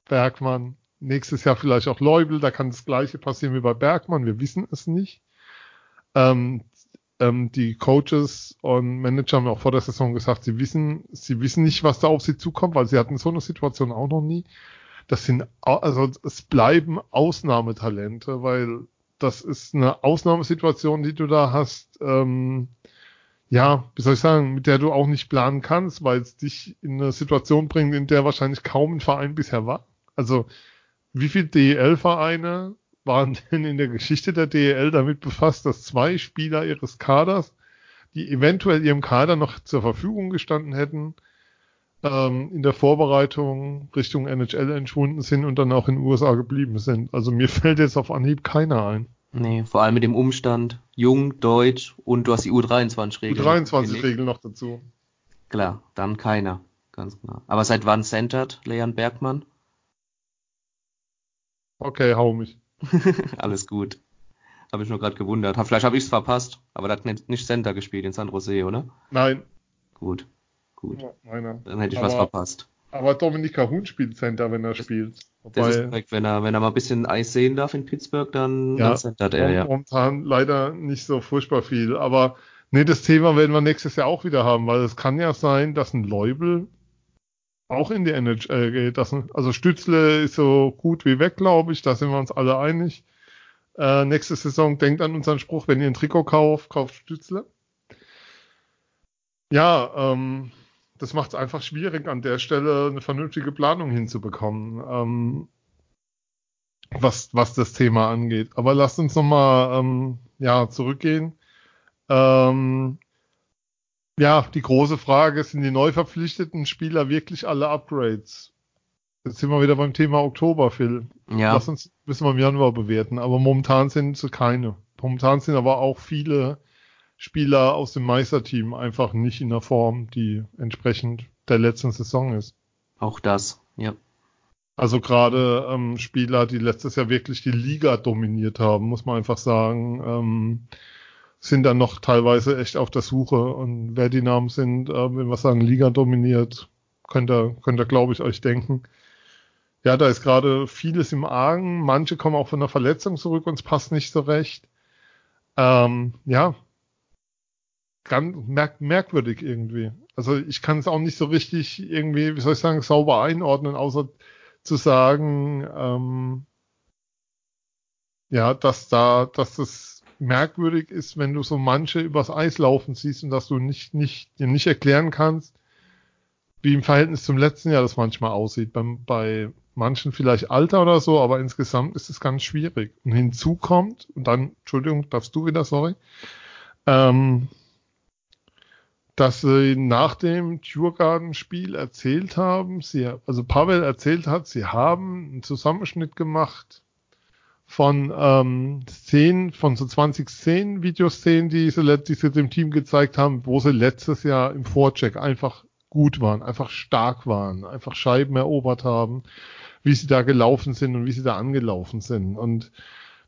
Bergmann, nächstes Jahr vielleicht auch Leubel, da kann das gleiche passieren wie bei Bergmann, wir wissen es nicht. Ähm, ähm, die Coaches und Manager haben auch vor der Saison gesagt, sie wissen, sie wissen nicht, was da auf sie zukommt, weil sie hatten so eine Situation auch noch nie. Das sind, also es bleiben Ausnahmetalente, weil das ist eine Ausnahmesituation, die du da hast, ähm, ja, wie soll ich sagen, mit der du auch nicht planen kannst, weil es dich in eine Situation bringt, in der wahrscheinlich kaum ein Verein bisher war. Also, wie viele DEL-Vereine waren denn in der Geschichte der DEL damit befasst, dass zwei Spieler ihres Kaders, die eventuell ihrem Kader noch zur Verfügung gestanden hätten, ähm, in der Vorbereitung Richtung NHL entschwunden sind und dann auch in den USA geblieben sind. Also mir fällt jetzt auf Anhieb keiner ein. Nee, vor allem mit dem Umstand, jung, deutsch und du hast die U23-Regel. U23-Regel noch dazu. Klar, dann keiner. Ganz genau. Aber seit wann centert Leon Bergmann? Okay, hau mich. Alles gut. Habe ich nur gerade gewundert. Vielleicht habe ich es verpasst, aber der hat nicht, Center gespielt in San Jose, oder? Nein. Gut, gut. Ja. Dann hätte ich Aber- was verpasst. Aber Dominika Huhn spielt Center, wenn er spielt. Das ist Wobei, korrekt. Wenn er, wenn er mal ein bisschen Eis sehen darf in Pittsburgh, dann, Ja. dann centert er, ja. momentan leider nicht so furchtbar viel. Aber nee, das Thema werden wir nächstes Jahr auch wieder haben, weil es kann ja sein, dass ein Leubel auch in die NHL geht. Dass ein, also Stützle ist so gut wie weg, glaube ich. Da sind wir uns alle einig. Äh, nächste Saison denkt an unseren Spruch, wenn ihr ein Trikot kauft, kauft Stützle. Ja, ähm, das macht es einfach schwierig, an der Stelle eine vernünftige Planung hinzubekommen. Ähm, was, was das Thema angeht. Aber lasst uns nochmal ähm, ja, zurückgehen. Ähm, ja, die große Frage, sind die neu verpflichteten Spieler wirklich alle Upgrades? Jetzt sind wir wieder beim Thema Oktober, Phil. Ja, Lass uns müssen wir im Januar bewerten. Aber momentan sind sie keine. Momentan sind aber auch viele Spieler aus dem Meisterteam einfach nicht in der Form, die entsprechend der letzten Saison ist. auch das. Ja. Also gerade ähm, Spieler, die letztes Jahr wirklich die Liga dominiert haben, muss man einfach sagen, ähm, sind dann noch teilweise echt auf der Suche. Und wer die Namen sind, äh, wenn wir sagen Liga dominiert, könnt ihr, könnt ihr glaube ich, euch denken. Ja, da ist gerade vieles im Argen. Manche kommen auch von einer Verletzung zurück und es passt nicht so recht. Ähm, ja, ganz merk merkwürdig irgendwie. Also ich kann es auch nicht so richtig irgendwie, wie soll ich sagen, sauber einordnen, außer zu sagen, ähm, ja, dass da, dass das merkwürdig ist, wenn du so manche übers Eis laufen siehst und dass du nicht, nicht, dir nicht erklären kannst, wie im Verhältnis zum letzten Jahr das manchmal aussieht. Beim, bei manchen vielleicht Alter oder so, aber insgesamt ist es ganz schwierig. Und hinzu kommt, und dann, Entschuldigung, darfst du wieder, sorry, ähm, dass sie nach dem Djurgarden-Spiel erzählt haben, sie, also Pavel erzählt hat, sie haben einen Zusammenschnitt gemacht von ähm, Szenen, von so 20 Szenen, Videoszenen, die sie, die sie dem Team gezeigt haben, wo sie letztes Jahr im Vorcheck einfach gut waren, einfach stark waren, einfach Scheiben erobert haben, wie sie da gelaufen sind und wie sie da angelaufen sind. Und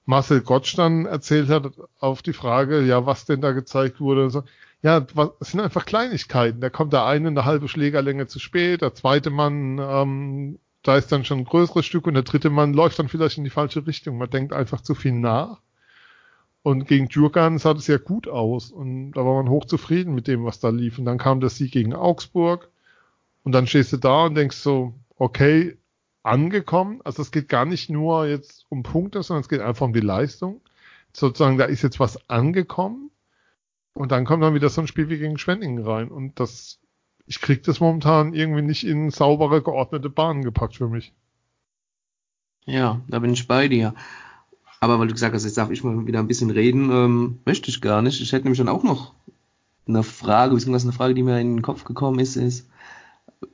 Marcel Gottsch dann erzählt hat auf die Frage, ja, was denn da gezeigt wurde, so, ja, was, es sind einfach Kleinigkeiten. Da kommt der eine eine halbe Schlägerlänge zu spät, der zweite Mann, ähm, da ist dann schon ein größeres Stück und der dritte Mann läuft dann vielleicht in die falsche Richtung. Man denkt einfach zu viel nach. Und gegen Djurgan sah das ja gut aus und da war man hochzufrieden mit dem, was da lief. Und dann kam der Sieg gegen Augsburg und dann stehst du da und denkst so, okay, angekommen. Also es geht gar nicht nur jetzt um Punkte, sondern es geht einfach um die Leistung. Sozusagen, da ist jetzt was angekommen und dann kommt dann wieder so ein Spiel wie gegen Schwenningen rein und das, ich krieg das momentan irgendwie nicht in saubere, geordnete Bahnen gepackt für mich. Ja, da bin ich bei dir. Aber weil du gesagt hast, jetzt darf ich mal wieder ein bisschen reden, ähm, möchte ich gar nicht. Ich hätte nämlich dann auch noch eine Frage, beziehungsweise eine Frage, die mir in den Kopf gekommen ist, ist,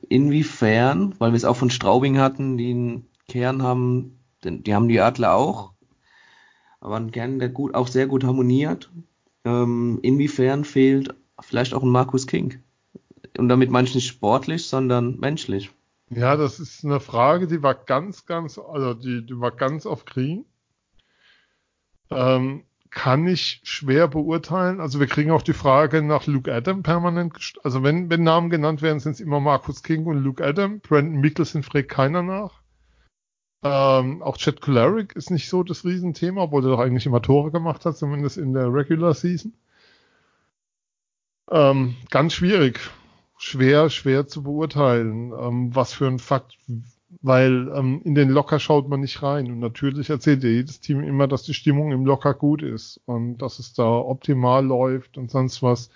inwiefern, weil wir es auch von Straubing hatten, die einen Kern haben, denn die haben die Adler auch, aber einen Kern, der gut, auch sehr gut harmoniert. Ähm, inwiefern fehlt vielleicht auch ein Markus King? Und damit meine ich nicht sportlich, sondern menschlich. Ja, das ist eine Frage, die war ganz, ganz, also die, die war ganz auf Kriegen. Ähm, kann ich schwer beurteilen. Also wir kriegen auch die Frage nach Luke Adam permanent. Also wenn, wenn Namen genannt werden, sind es immer Markus King und Luke Adam. Brandon Mickelson fragt keiner nach. Ähm, auch Chad Kularic ist nicht so das Riesenthema, obwohl er doch eigentlich immer Tore gemacht hat, zumindest in der Regular Season. Ähm, ganz schwierig. Schwer, schwer zu beurteilen, ähm, was für ein Fakt, weil ähm, in den Locker schaut man nicht rein. Und natürlich erzählt ja jedes Team immer, dass die Stimmung im Locker gut ist und dass es da optimal läuft und sonst was.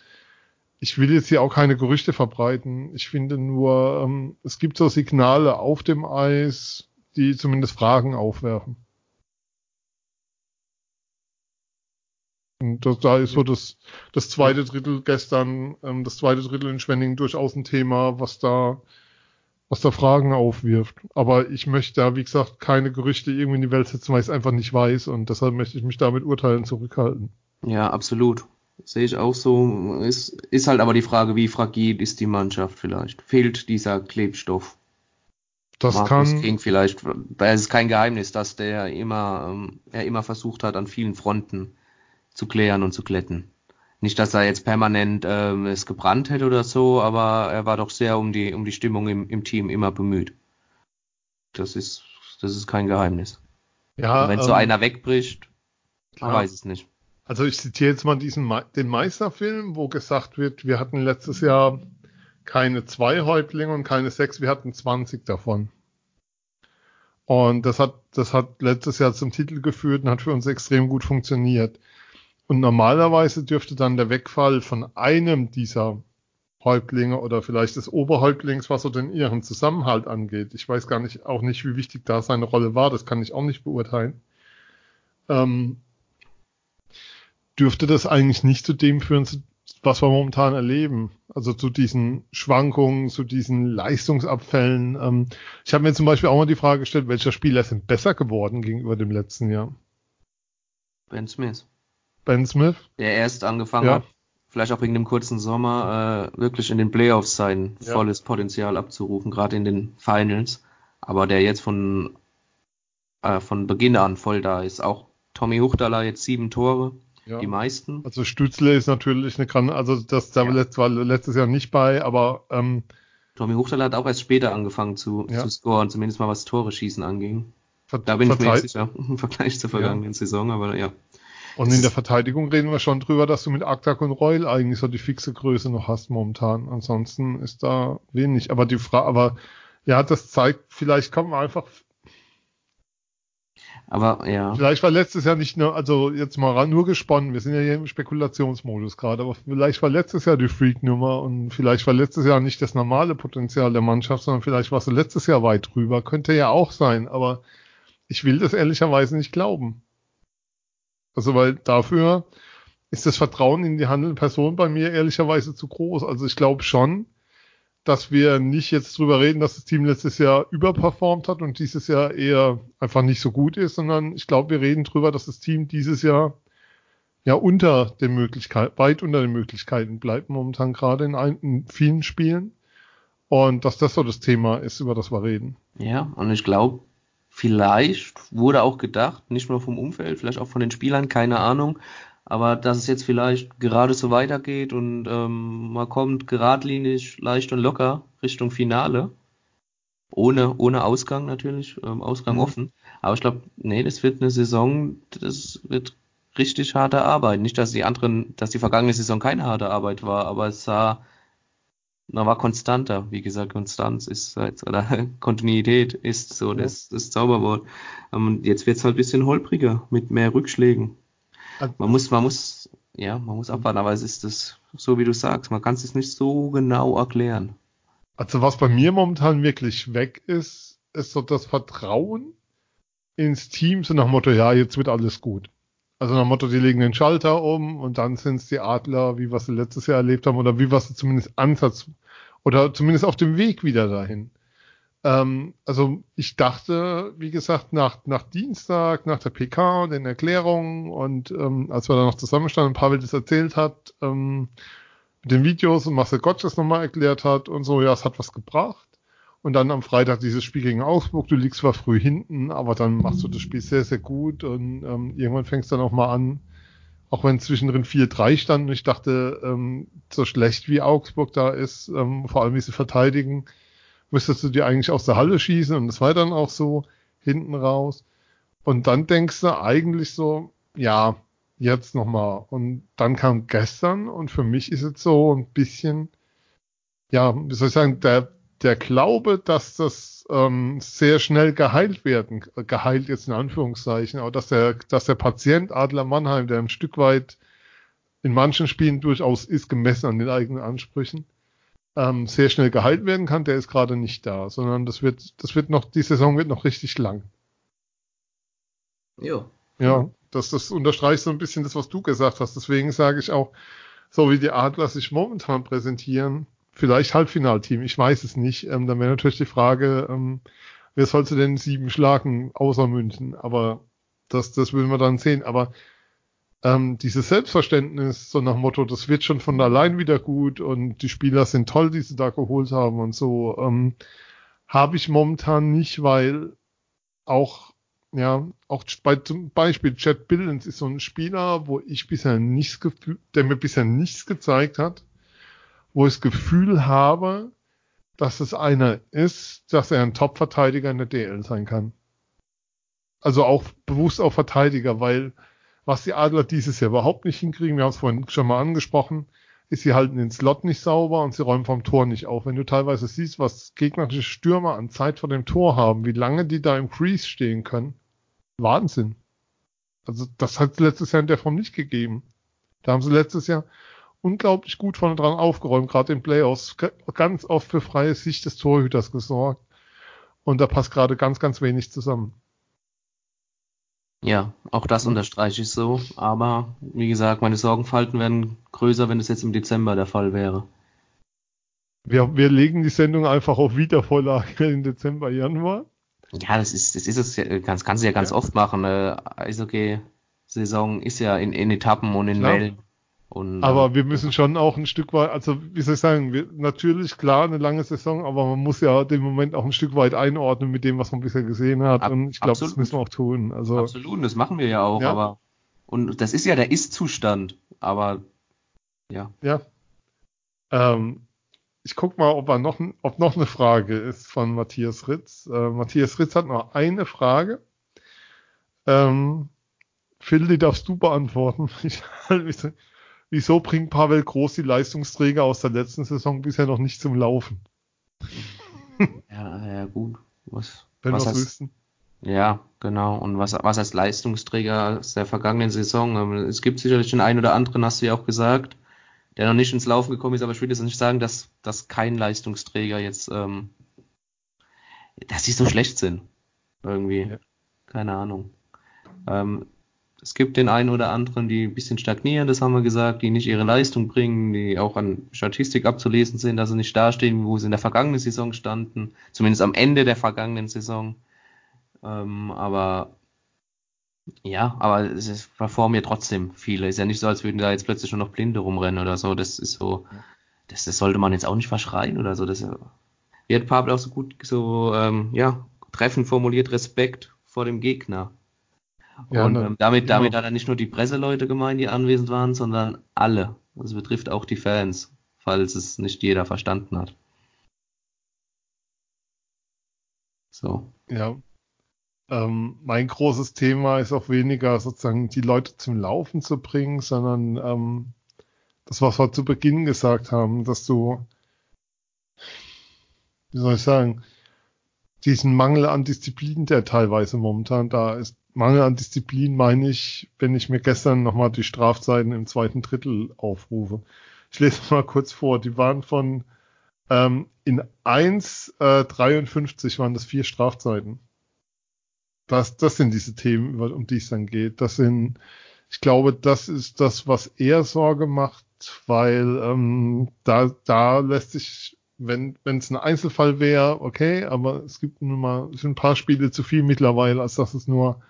Ich will jetzt hier auch keine Gerüchte verbreiten. Ich finde nur, ähm, es gibt so Signale auf dem Eis, die zumindest Fragen aufwerfen. Und das, da ist so das, das zweite Drittel gestern, ähm, das zweite Drittel in Schwenningen durchaus ein Thema, was da was da Fragen aufwirft. Aber ich möchte da, wie gesagt, keine Gerüchte irgendwie in die Welt setzen, weil ich es einfach nicht weiß und deshalb möchte ich mich da mit Urteilen zurückhalten. Ja, absolut. Sehe ich auch so. Ist, ist halt aber die Frage, wie fragil ist die Mannschaft vielleicht? Fehlt dieser Klebstoff? Das Markus kann. King vielleicht, es ist kein Geheimnis, dass der immer, ähm, er immer versucht hat, an vielen Fronten zu klären und zu glätten. Nicht, dass er jetzt permanent ähm, es gebrannt hätte oder so, aber er war doch sehr um die, um die Stimmung im, im Team immer bemüht. Das ist, das ist kein Geheimnis. Ja, wenn so ähm, einer wegbricht, man klar. weiß es nicht. Also ich zitiere jetzt mal diesen den Meisterfilm, wo gesagt wird, wir hatten letztes Jahr keine zwei Häuptlinge und keine sechs, wir hatten 20 davon. Und das hat, das hat letztes Jahr zum Titel geführt und hat für uns extrem gut funktioniert. Und normalerweise dürfte dann der Wegfall von einem dieser Häuptlinge oder vielleicht des Oberhäuptlings, was so den ihren Zusammenhalt angeht. Ich weiß gar nicht, auch nicht, wie wichtig da seine Rolle war. Das kann ich auch nicht beurteilen. Ähm, dürfte das eigentlich nicht zu dem führen, was wir momentan erleben. Also zu diesen Schwankungen, zu diesen Leistungsabfällen. Ähm, ich habe mir zum Beispiel auch mal die Frage gestellt, welcher Spieler sind besser geworden gegenüber dem letzten Jahr? Ben Smith. Ben Smith? der erst angefangen Ja. hat, vielleicht auch wegen dem kurzen Sommer, äh, wirklich in den Playoffs sein Ja. volles Potenzial abzurufen, gerade in den Finals. Aber der jetzt von, äh, von Beginn an voll da ist. Auch Tommy Huchtaler jetzt sieben Tore, Ja. die meisten. Also Stützle ist natürlich eine Gran also das da war letztes Jahr nicht bei, aber ähm, Tommy Huchtaler hat auch erst später angefangen zu, zu scoren, zumindest mal was Tore schießen anging. ver Da bin ich mir sicher, im Vergleich zur vergangenen Saison, aber ja. Und in der Verteidigung reden wir schon drüber, dass du mit Aktak und Reul eigentlich so die fixe Größe noch hast momentan. Ansonsten ist da wenig. Aber die Frage, aber ja, das zeigt, vielleicht kommt man einfach, Aber ja, vielleicht war letztes Jahr nicht nur, also jetzt mal ran, nur gesponnen, wir sind ja hier im Spekulationsmodus gerade, aber vielleicht war letztes Jahr die Freak-Nummer und vielleicht war letztes Jahr nicht das normale Potenzial der Mannschaft, sondern vielleicht war es letztes Jahr weit drüber. Könnte ja auch sein, aber ich will das ehrlicherweise nicht glauben. Also weil dafür ist das Vertrauen in die handelnde Person bei mir ehrlicherweise zu groß. Also ich glaube schon, dass wir nicht jetzt drüber reden, dass das Team letztes Jahr überperformt hat und dieses Jahr eher einfach nicht so gut ist, sondern ich glaube, wir reden drüber, dass das Team dieses Jahr ja unter den Möglichkeiten, weit unter den Möglichkeiten bleibt momentan gerade in, ein, in vielen Spielen. Und dass das so das Thema ist, über das wir reden. Ja, und ich glaube, vielleicht wurde auch gedacht, nicht nur vom Umfeld, vielleicht auch von den Spielern, keine Ahnung, aber dass es jetzt vielleicht gerade so weitergeht und ähm, man kommt geradlinig, leicht und locker Richtung Finale. Ohne, ohne Ausgang natürlich, ähm, Ausgang Mhm. offen. Aber ich glaube, nee, das wird eine Saison, das wird richtig harte Arbeit. Nicht, dass die anderen, dass die vergangene Saison keine harte Arbeit war, aber es sah man war konstanter, wie gesagt, Konstanz ist halt, oder Kontinuität ist so Ja. das, das Zauberwort. Ähm, jetzt wird's halt ein bisschen holpriger mit mehr Rückschlägen. Man muss, man muss, ja, man muss abwarten, aber es ist das, so wie du sagst, man kann es nicht so genau erklären. Also was bei mir momentan wirklich weg ist, ist so das Vertrauen ins Team, so nach dem Motto, ja, jetzt wird alles gut. Also nach Motto, die legen den Schalter um und dann sind es die Adler, wie wir sie letztes Jahr erlebt haben, oder wie wir sie zumindest Ansatz oder zumindest auf dem Weg wieder dahin. Ähm, also ich dachte, wie gesagt, nach, nach Dienstag, nach der PK und den Erklärungen und ähm, als wir da noch zusammenstanden und Pavel das erzählt hat, ähm, mit den Videos und Marcel Gottsch das nochmal erklärt hat und so, ja, es hat was gebracht. Und dann am Freitag dieses Spiel gegen Augsburg, du liegst zwar früh hinten, aber dann machst du das Spiel sehr, sehr gut und ähm, irgendwann fängst du dann auch mal an, auch wenn zwischendrin 4-3 stand und ich dachte, ähm, so schlecht wie Augsburg da ist, ähm, vor allem wie sie verteidigen, müsstest du dir eigentlich aus der Halle schießen und das war dann auch so hinten raus. Und dann denkst du eigentlich so, ja, jetzt nochmal. Und dann kam gestern und für mich ist es so ein bisschen, ja, wie soll ich sagen, der, der Glaube, dass das ähm, sehr schnell geheilt werden, geheilt jetzt in Anführungszeichen, aber dass der, dass der Patient Adler Mannheim, der ein Stück weit in manchen Spielen durchaus ist, gemessen an den eigenen Ansprüchen, ähm, sehr schnell geheilt werden kann, der ist gerade nicht da, sondern das wird, das wird noch, die Saison wird noch richtig lang. Ja. Ja, das, das unterstreicht so ein bisschen das, was du gesagt hast. Deswegen sage ich auch, so wie die Adler sich momentan präsentieren, vielleicht Halbfinalteam, ich weiß es nicht. Ähm, dann wäre natürlich die Frage, ähm, wer sollte denn sieben schlagen außer München? Aber das, das würden wir dann sehen. Aber ähm, dieses Selbstverständnis, so nach Motto, das wird schon von allein wieder gut und die Spieler sind toll, die sie da geholt haben und so, ähm, habe ich momentan nicht, weil auch, ja, auch bei, zum Beispiel Chad Billens ist so ein Spieler, wo ich bisher nichts gefühlt, der mir bisher nichts gezeigt hat, wo ich das Gefühl habe, dass es einer ist, dass er ein Top-Verteidiger in der DL sein kann. Also auch bewusst auch Verteidiger, weil was die Adler dieses Jahr überhaupt nicht hinkriegen, wir haben es vorhin schon mal angesprochen, ist, sie halten den Slot nicht sauber und sie räumen vom Tor nicht auf. Wenn du teilweise siehst, was gegnerische Stürmer an Zeit vor dem Tor haben, wie lange die da im Crease stehen können, Wahnsinn. Also das hat es letztes Jahr in der Form nicht gegeben. Da haben sie letztes Jahr unglaublich gut vorne dran aufgeräumt, gerade in Playoffs, ganz oft für freie Sicht des Torhüters gesorgt. Und da passt gerade ganz, ganz wenig zusammen. Ja, auch das unterstreiche ich so. Aber wie gesagt, meine Sorgenfalten werden größer, wenn es jetzt im Dezember der Fall wäre. Wir, wir legen die Sendung einfach auf Wiedervorlage im Dezember, Januar. Ja, das ist, das ist es ja, ganz, kannst du ja ganz ja. oft machen. Äh, Eishockey-Saison ist ja in, in Etappen und in. Wellen. Und, aber ähm, wir müssen schon auch ein Stück weit, also wie soll ich sagen, wir, natürlich klar eine lange Saison, aber man muss ja den Moment auch ein Stück weit einordnen mit dem, was man bisher gesehen hat. Ab, und ich glaube, das müssen wir auch tun. Also, absolut, das machen wir ja auch, ja. aber und das ist ja der Ist-Zustand, aber ja. Ja. Ähm, ich guck mal, ob, noch, ob noch eine Frage ist von Matthias Ritz. Äh, Matthias Ritz hat noch eine Frage. Ähm, Phil, die darfst du beantworten. Ich, wieso bringt Pavel Groß die Leistungsträger aus der letzten Saison bisher noch nicht zum Laufen? Ja, ja gut. Was, Wenn wir es wüssten. Ja, genau. Und was, was als Leistungsträger aus der vergangenen Saison? Ähm, es gibt sicherlich den einen oder anderen, hast du ja auch gesagt, der noch nicht ins Laufen gekommen ist, aber ich würde jetzt nicht sagen, dass, dass kein Leistungsträger jetzt, ähm, dass sie so schlecht sind. Irgendwie. Ja. Keine Ahnung. Ähm, es gibt den einen oder anderen, die ein bisschen stagnieren, das haben wir gesagt, die nicht ihre Leistung bringen, die auch an Statistik abzulesen sind, dass sie nicht dastehen, wo sie in der vergangenen Saison standen, zumindest am Ende der vergangenen Saison. Ähm, aber ja, aber es performen ja trotzdem viele. Ist ja nicht so, als würden da jetzt plötzlich schon noch Blinde rumrennen oder so. Das ist so, das, das sollte man jetzt auch nicht verschreien oder so. Das wird Pavel auch so gut so ähm, ja treffend formuliert Respekt vor dem Gegner. Ja, und ne, ähm, damit, genau. damit hat er nicht nur die Presseleute gemeint, die anwesend waren, sondern alle. Das betrifft auch die Fans, falls es nicht jeder verstanden hat. So. Ja. Ähm, mein großes Thema ist auch weniger sozusagen die Leute zum Laufen zu bringen, sondern ähm, das, was wir zu Beginn gesagt haben, dass du, wie soll ich sagen, diesen Mangel an Disziplin, der teilweise momentan da ist, Mangel an Disziplin meine ich, wenn ich mir gestern nochmal die Strafzeiten im zweiten Drittel aufrufe. Ich lese mal kurz vor. Die waren von ähm, in 1,53 äh, waren das vier Strafzeiten. Das, das sind diese Themen, um die es dann geht. Das sind, ich glaube, das ist das, was eher Sorge macht, weil ähm, da, da lässt sich wenn wenn es ein Einzelfall wäre, okay, aber es gibt nun mal es sind ein paar Spiele zu viel mittlerweile, als dass es nur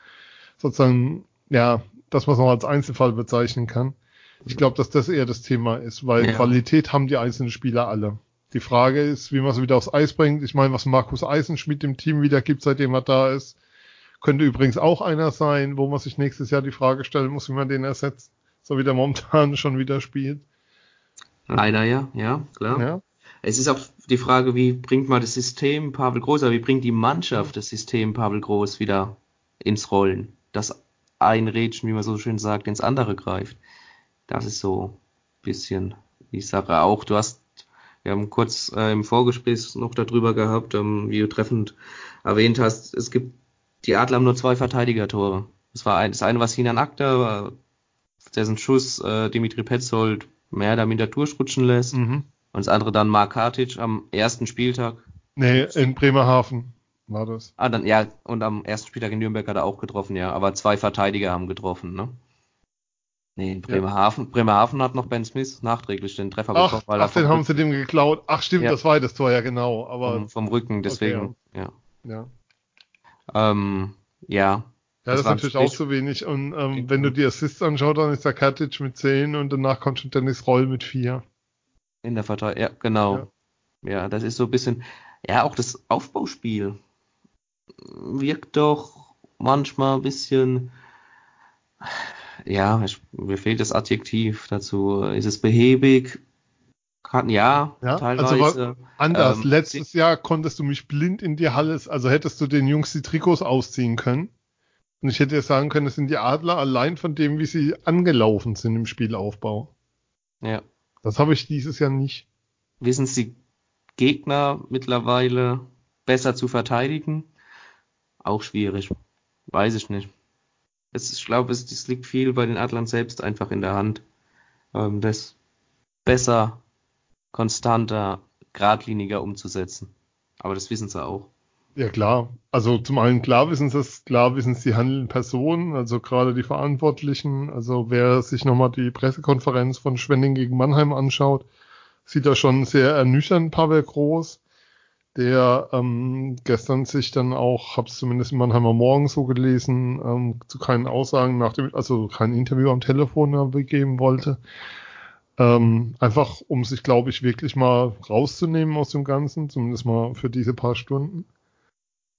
sozusagen, ja, das, was man als Einzelfall bezeichnen kann. Ich glaube, dass das eher das Thema ist, weil ja. Qualität haben die einzelnen Spieler alle. Die Frage ist, wie man sie wieder aufs Eis bringt. Ich meine, was Markus Eisenschmidt im Team wieder gibt, seitdem er da ist, könnte übrigens auch einer sein, wo man sich nächstes Jahr die Frage stellen muss, wie man den ersetzt, so wie der momentan schon wieder spielt. Leider ja, ja, klar. Ja. Es ist auch die Frage, wie bringt man das System Pavel Groß, aber wie bringt die Mannschaft das System Pavel Groß wieder ins Rollen? Dass ein Rädchen, wie man so schön sagt, ins andere greift. Das ist so ein bisschen die Sache. Auch du hast, wir haben kurz äh, im Vorgespräch noch darüber gehabt, ähm, wie du treffend erwähnt hast, es gibt, die Adler haben nur zwei Verteidigertore. Das war ein, das eine, was Hinan Akta war, dessen Schuss äh, Dimitri Petzold mehr oder minder durchrutschen lässt. Mhm. Und das andere dann Mark Kartic am ersten Spieltag. Nee, in Bremerhaven war das. Ah, dann, ja, und am ersten Spieltag in Nürnberg hat er auch getroffen, ja. Aber zwei Verteidiger haben getroffen, ne? Nee, Bremerhaven, Bremerhaven hat noch Ben Smith nachträglich den Treffer Ach, bekommen, weil ach den haben sie dem geklaut. Ach stimmt, Ja. das war das Tor, ja genau. Aber vom, vom Rücken, deswegen, ja. ja. Ähm, ja. Ja, das, ist war ein natürlich auch zu wenig. Und ähm, wenn du die Assists anschaust, dann ist der Katic mit 10 und danach kommt schon Dennis Roll mit 4. In der Verteidigung, ja, genau. Ja. das ist so ein bisschen, ja, auch das Aufbauspiel wirkt doch manchmal ein bisschen, ja, ich, mir fehlt das Adjektiv dazu. Ist es behäbig? Kann, ja, Ja, also teilweise. Anders. Ähm, Letztes Jahr konntest du mich blind in die Halle, also hättest du den Jungs die Trikots ausziehen können. Und ich hätte dir sagen können, das sind die Adler allein von dem, wie sie angelaufen sind im Spielaufbau. ja. Das habe ich dieses Jahr nicht. Wissen Sie Gegner mittlerweile besser zu verteidigen? Auch schwierig. Weiß ich nicht. Es, ich glaube, es, es liegt viel bei den Adlern selbst einfach in der Hand. Ähm, das besser, konstanter, geradliniger umzusetzen. Aber das wissen sie auch. Ja, klar. Also zum einen klar wissen sie es, klar wissen sie die handelnden Personen, also gerade die Verantwortlichen. Also wer sich nochmal die Pressekonferenz von Schwenning gegen Mannheim anschaut, sieht da schon sehr ernüchternd Pavel Groß, der ähm, gestern sich dann auch, hab's zumindest im Mannheimer Morgen so gelesen, ähm, zu keinen Aussagen nach dem, also kein Interview am Telefon begeben wollte. Ähm, einfach um sich, glaube ich, wirklich mal rauszunehmen aus dem Ganzen, zumindest mal für diese paar Stunden.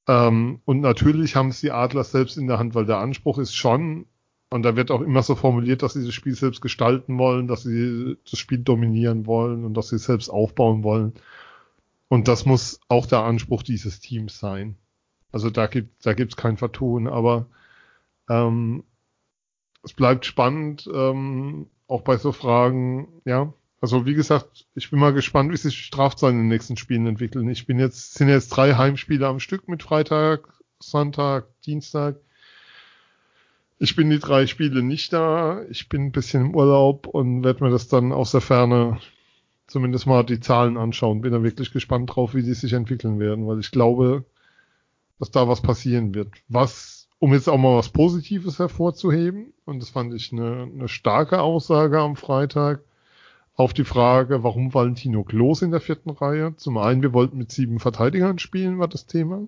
Ähm, und natürlich haben es die Adler selbst in der Hand, weil der Anspruch ist schon, und da wird auch immer so formuliert, dass sie das Spiel selbst gestalten wollen, dass sie das Spiel dominieren wollen und dass sie es selbst aufbauen wollen. Und das muss auch der Anspruch dieses Teams sein. Also da gibt da gibt's kein Vertun, aber ähm, es bleibt spannend, ähm, auch bei so Fragen, ja. Also wie gesagt, ich bin mal gespannt, wie sich Strafzahlen in den nächsten Spielen entwickeln. Ich bin jetzt, sind jetzt drei Heimspiele am Stück mit Freitag, Sonntag, Dienstag. Ich bin die drei Spiele nicht da. Ich bin ein bisschen im Urlaub und werde mir das dann aus der Ferne zumindest mal die Zahlen anschauen. Bin da wirklich gespannt drauf, wie die sich entwickeln werden, weil ich glaube, dass da was passieren wird. Was, um jetzt auch mal was Positives hervorzuheben, und das fand ich eine, eine starke Aussage am Freitag, auf die Frage, warum Valentino Klos in der vierten Reihe. Zum einen, wir wollten mit sieben Verteidigern spielen, war das Thema.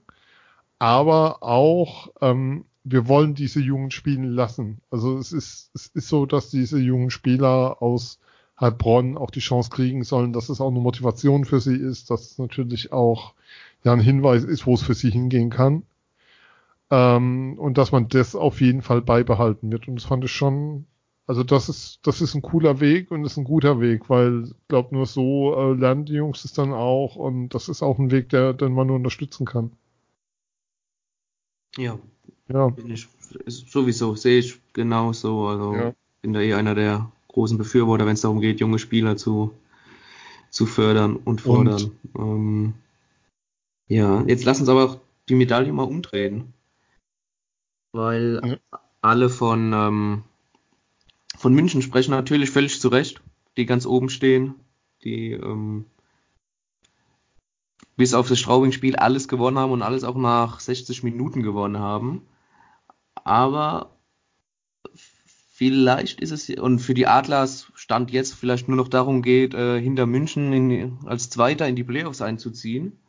Aber auch, ähm, wir wollen diese Jungen spielen lassen. Also es ist, es ist so, dass diese jungen Spieler aus Heilbronn auch die Chance kriegen sollen, dass es auch eine Motivation für sie ist, dass es natürlich auch ja ein Hinweis ist, wo es für sie hingehen kann. Ähm, und dass man das auf jeden Fall beibehalten wird. Und das fand ich schon, also das ist, das ist ein cooler Weg und ist ein guter Weg, weil ich glaube, nur so äh, lernen die Jungs es dann auch und das ist auch ein Weg, der, den man nur unterstützen kann. Ja, Ja, bin ich sowieso, sehe ich genauso. Also Ja. bin da eh einer der großen Befürworter, wenn es darum geht, junge Spieler zu, zu fördern und fordern. Ähm, ja, jetzt lass uns aber auch die Medaille mal umdrehen. Weil Ja. alle von, ähm, von München sprechen natürlich völlig zu Recht, die ganz oben stehen, die ähm, bis auf das Straubing-Spiel alles gewonnen haben und alles auch nach 60 Minuten gewonnen haben. Aber vielleicht ist es, und für die Adlers stand jetzt vielleicht nur noch darum geht, äh, hinter München in, als Zweiter in die Playoffs einzuziehen.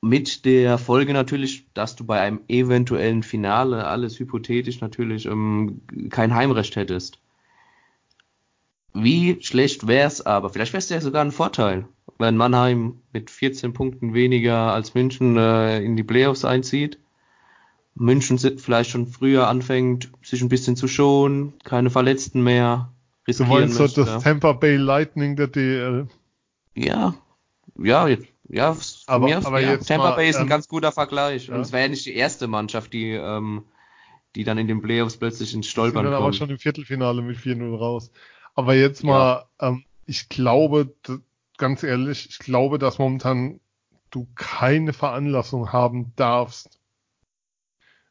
Mit der Folge natürlich, dass du bei einem eventuellen Finale, alles hypothetisch natürlich, ähm, kein Heimrecht hättest. Wie schlecht wär's aber? Vielleicht wär's ja sogar ein Vorteil, wenn Mannheim mit 14 Punkten weniger als München äh, in die Playoffs einzieht. München vielleicht schon früher anfängt, sich ein bisschen zu schonen, keine Verletzten mehr du riskieren meinst so möchte. das Tampa Bay Lightning der DL. Ja, ja, ja, von Aber- mir aber ja. jetzt Tampa mal, Bay ist ein ähm, ganz guter Vergleich. ja. Und es wäre ja nicht die erste Mannschaft, die, ähm, die dann in den Playoffs plötzlich ins Stolpern dann aber kommt. schon im Viertelfinale mit 4-0 raus. Aber jetzt mal, ähm, ich glaube, ganz ehrlich, ich glaube, dass momentan du keine Veranlassung haben darfst,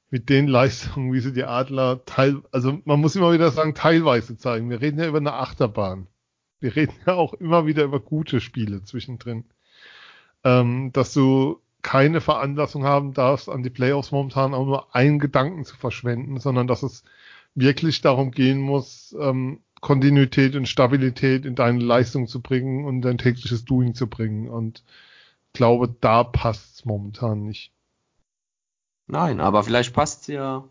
mit den Leistungen, wie sie die Adler teil, also man muss immer wieder sagen, teilweise zeigen. Wir reden ja über eine Achterbahn. Wir reden ja auch immer wieder über gute Spiele zwischendrin. Ähm, dass du keine Veranlassung haben darfst, an die Playoffs momentan auch nur einen Gedanken zu verschwenden, sondern dass es wirklich darum gehen muss, ähm, Kontinuität und Stabilität in deine Leistung zu bringen und dein tägliches Doing zu bringen. Und glaube, da passt es momentan nicht. Nein, aber vielleicht passt es ja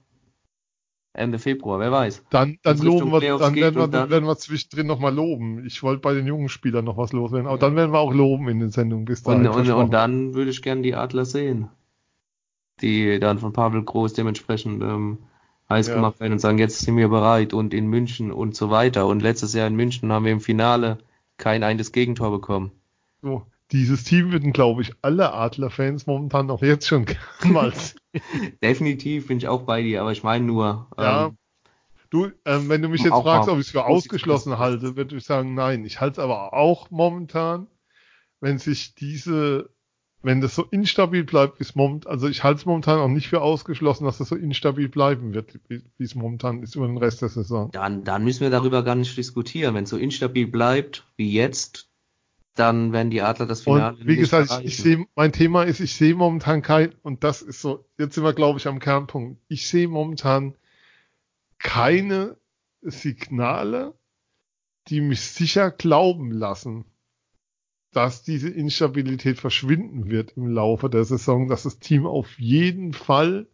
Ende Februar, wer weiß. Dann, dann loben wir, Playoffs dann werden wir, dann werden wir zwischendrin nochmal loben. Ich wollte bei den jungen Spielern noch was loswerden, aber Ja. dann werden wir auch loben in den Sendungen bis dahin. Und, und, und dann würde ich gern die Adler sehen. Die dann von Pavel Groß dementsprechend ähm, heiß Ja. gemacht werden und sagen, jetzt sind wir bereit und in München und so weiter. Und letztes Jahr in München haben wir im Finale kein einziges Gegentor bekommen. So, dieses Team würden, glaube ich, alle Adler-Fans momentan auch jetzt schon sehen. Definitiv bin ich auch bei dir, aber ich meine nur, Ja. ähm, Du, ähm, wenn du mich jetzt fragst, ob ich es für ausgeschlossen halte, würde ich sagen, nein. Ich halte es aber auch momentan, wenn sich diese, wenn das so instabil bleibt, wie es momentan, also ich halte es momentan auch nicht für ausgeschlossen, dass das so instabil bleiben wird, wie wie es momentan ist über den Rest der Saison. dann, dann müssen wir darüber gar nicht diskutieren. Wenn es so instabil bleibt wie jetzt, dann werden die Adler das Finale Und wie gesagt, ich, erreichen. ich sehe, mein Thema ist, ich sehe momentan kein, und das ist so, jetzt sind wir, glaube ich, am Kernpunkt. Ich sehe momentan keine Signale, die mich sicher glauben lassen, dass diese Instabilität verschwinden wird im Laufe der Saison, dass das Team auf jeden Fall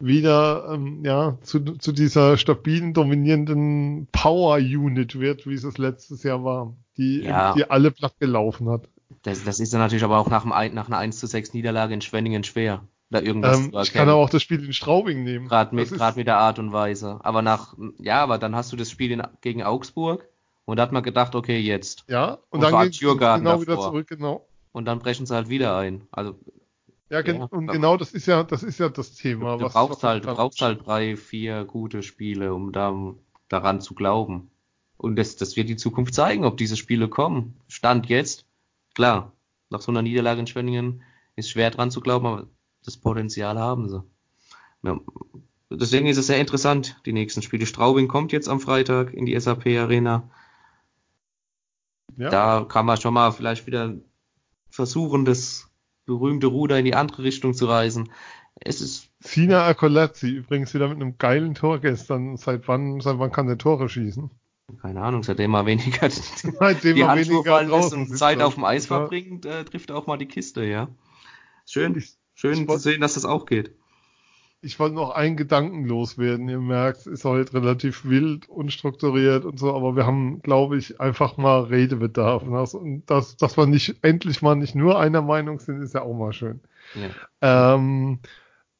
wieder ähm, ja zu, zu dieser stabilen, dominierenden Power-Unit wird, wie es das letztes Jahr war, die, Ja. die alle platt gelaufen hat. Das, das ist dann natürlich aber auch nach, dem, ein- nach einer 1 zu 6 Niederlage in Schwenningen schwer, da irgendwas Ähm, zu ich kann aber auch das Spiel in Straubing nehmen. Gerade mit, gerade mit der Art und Weise. Aber nach, ja, aber dann hast du das Spiel in, gegen Augsburg und da hat man gedacht, okay, jetzt. Ja, und, Und dann geht es genau wieder davor. zurück, genau. Und dann brechen sie halt wieder ein. Also Ja, gen Ja, und genau das ist ja, das ist ja das Thema. du was, brauchst halt, du brauchst halt drei, vier gute Spiele, um da, daran zu glauben. Und das, das wird die Zukunft zeigen, ob diese Spiele kommen. Stand jetzt, klar, nach so einer Niederlage in Schwenningen ist schwer dran zu glauben, aber das Potenzial haben sie. Ja. Deswegen ist es sehr interessant, die nächsten Spiele. Straubing kommt jetzt am Freitag in die SAP Arena. Ja, Da kann man schon mal vielleicht wieder versuchen, das berühmte Ruder in die andere Richtung zu reißen. Es ist Sina Akolazzi übrigens wieder mit einem geilen Tor gestern. Seit wann, seit wann kann der Tore schießen? Keine Ahnung, seitdem er weniger Seitdem die Handschuhe fallen lässt und Zeit auf dem Eis verbringt, äh, trifft er auch mal die Kiste, ja. Schön, schön ich zu sehen, dass das auch geht. Ich wollte noch einen Gedanken loswerden. Ihr merkt, es ist heute relativ wild, unstrukturiert und so, aber wir haben, glaube ich, einfach mal Redebedarf. Und das, dass wir nicht, endlich mal nicht nur einer Meinung sind, ist ja auch mal schön. Ja. Ähm,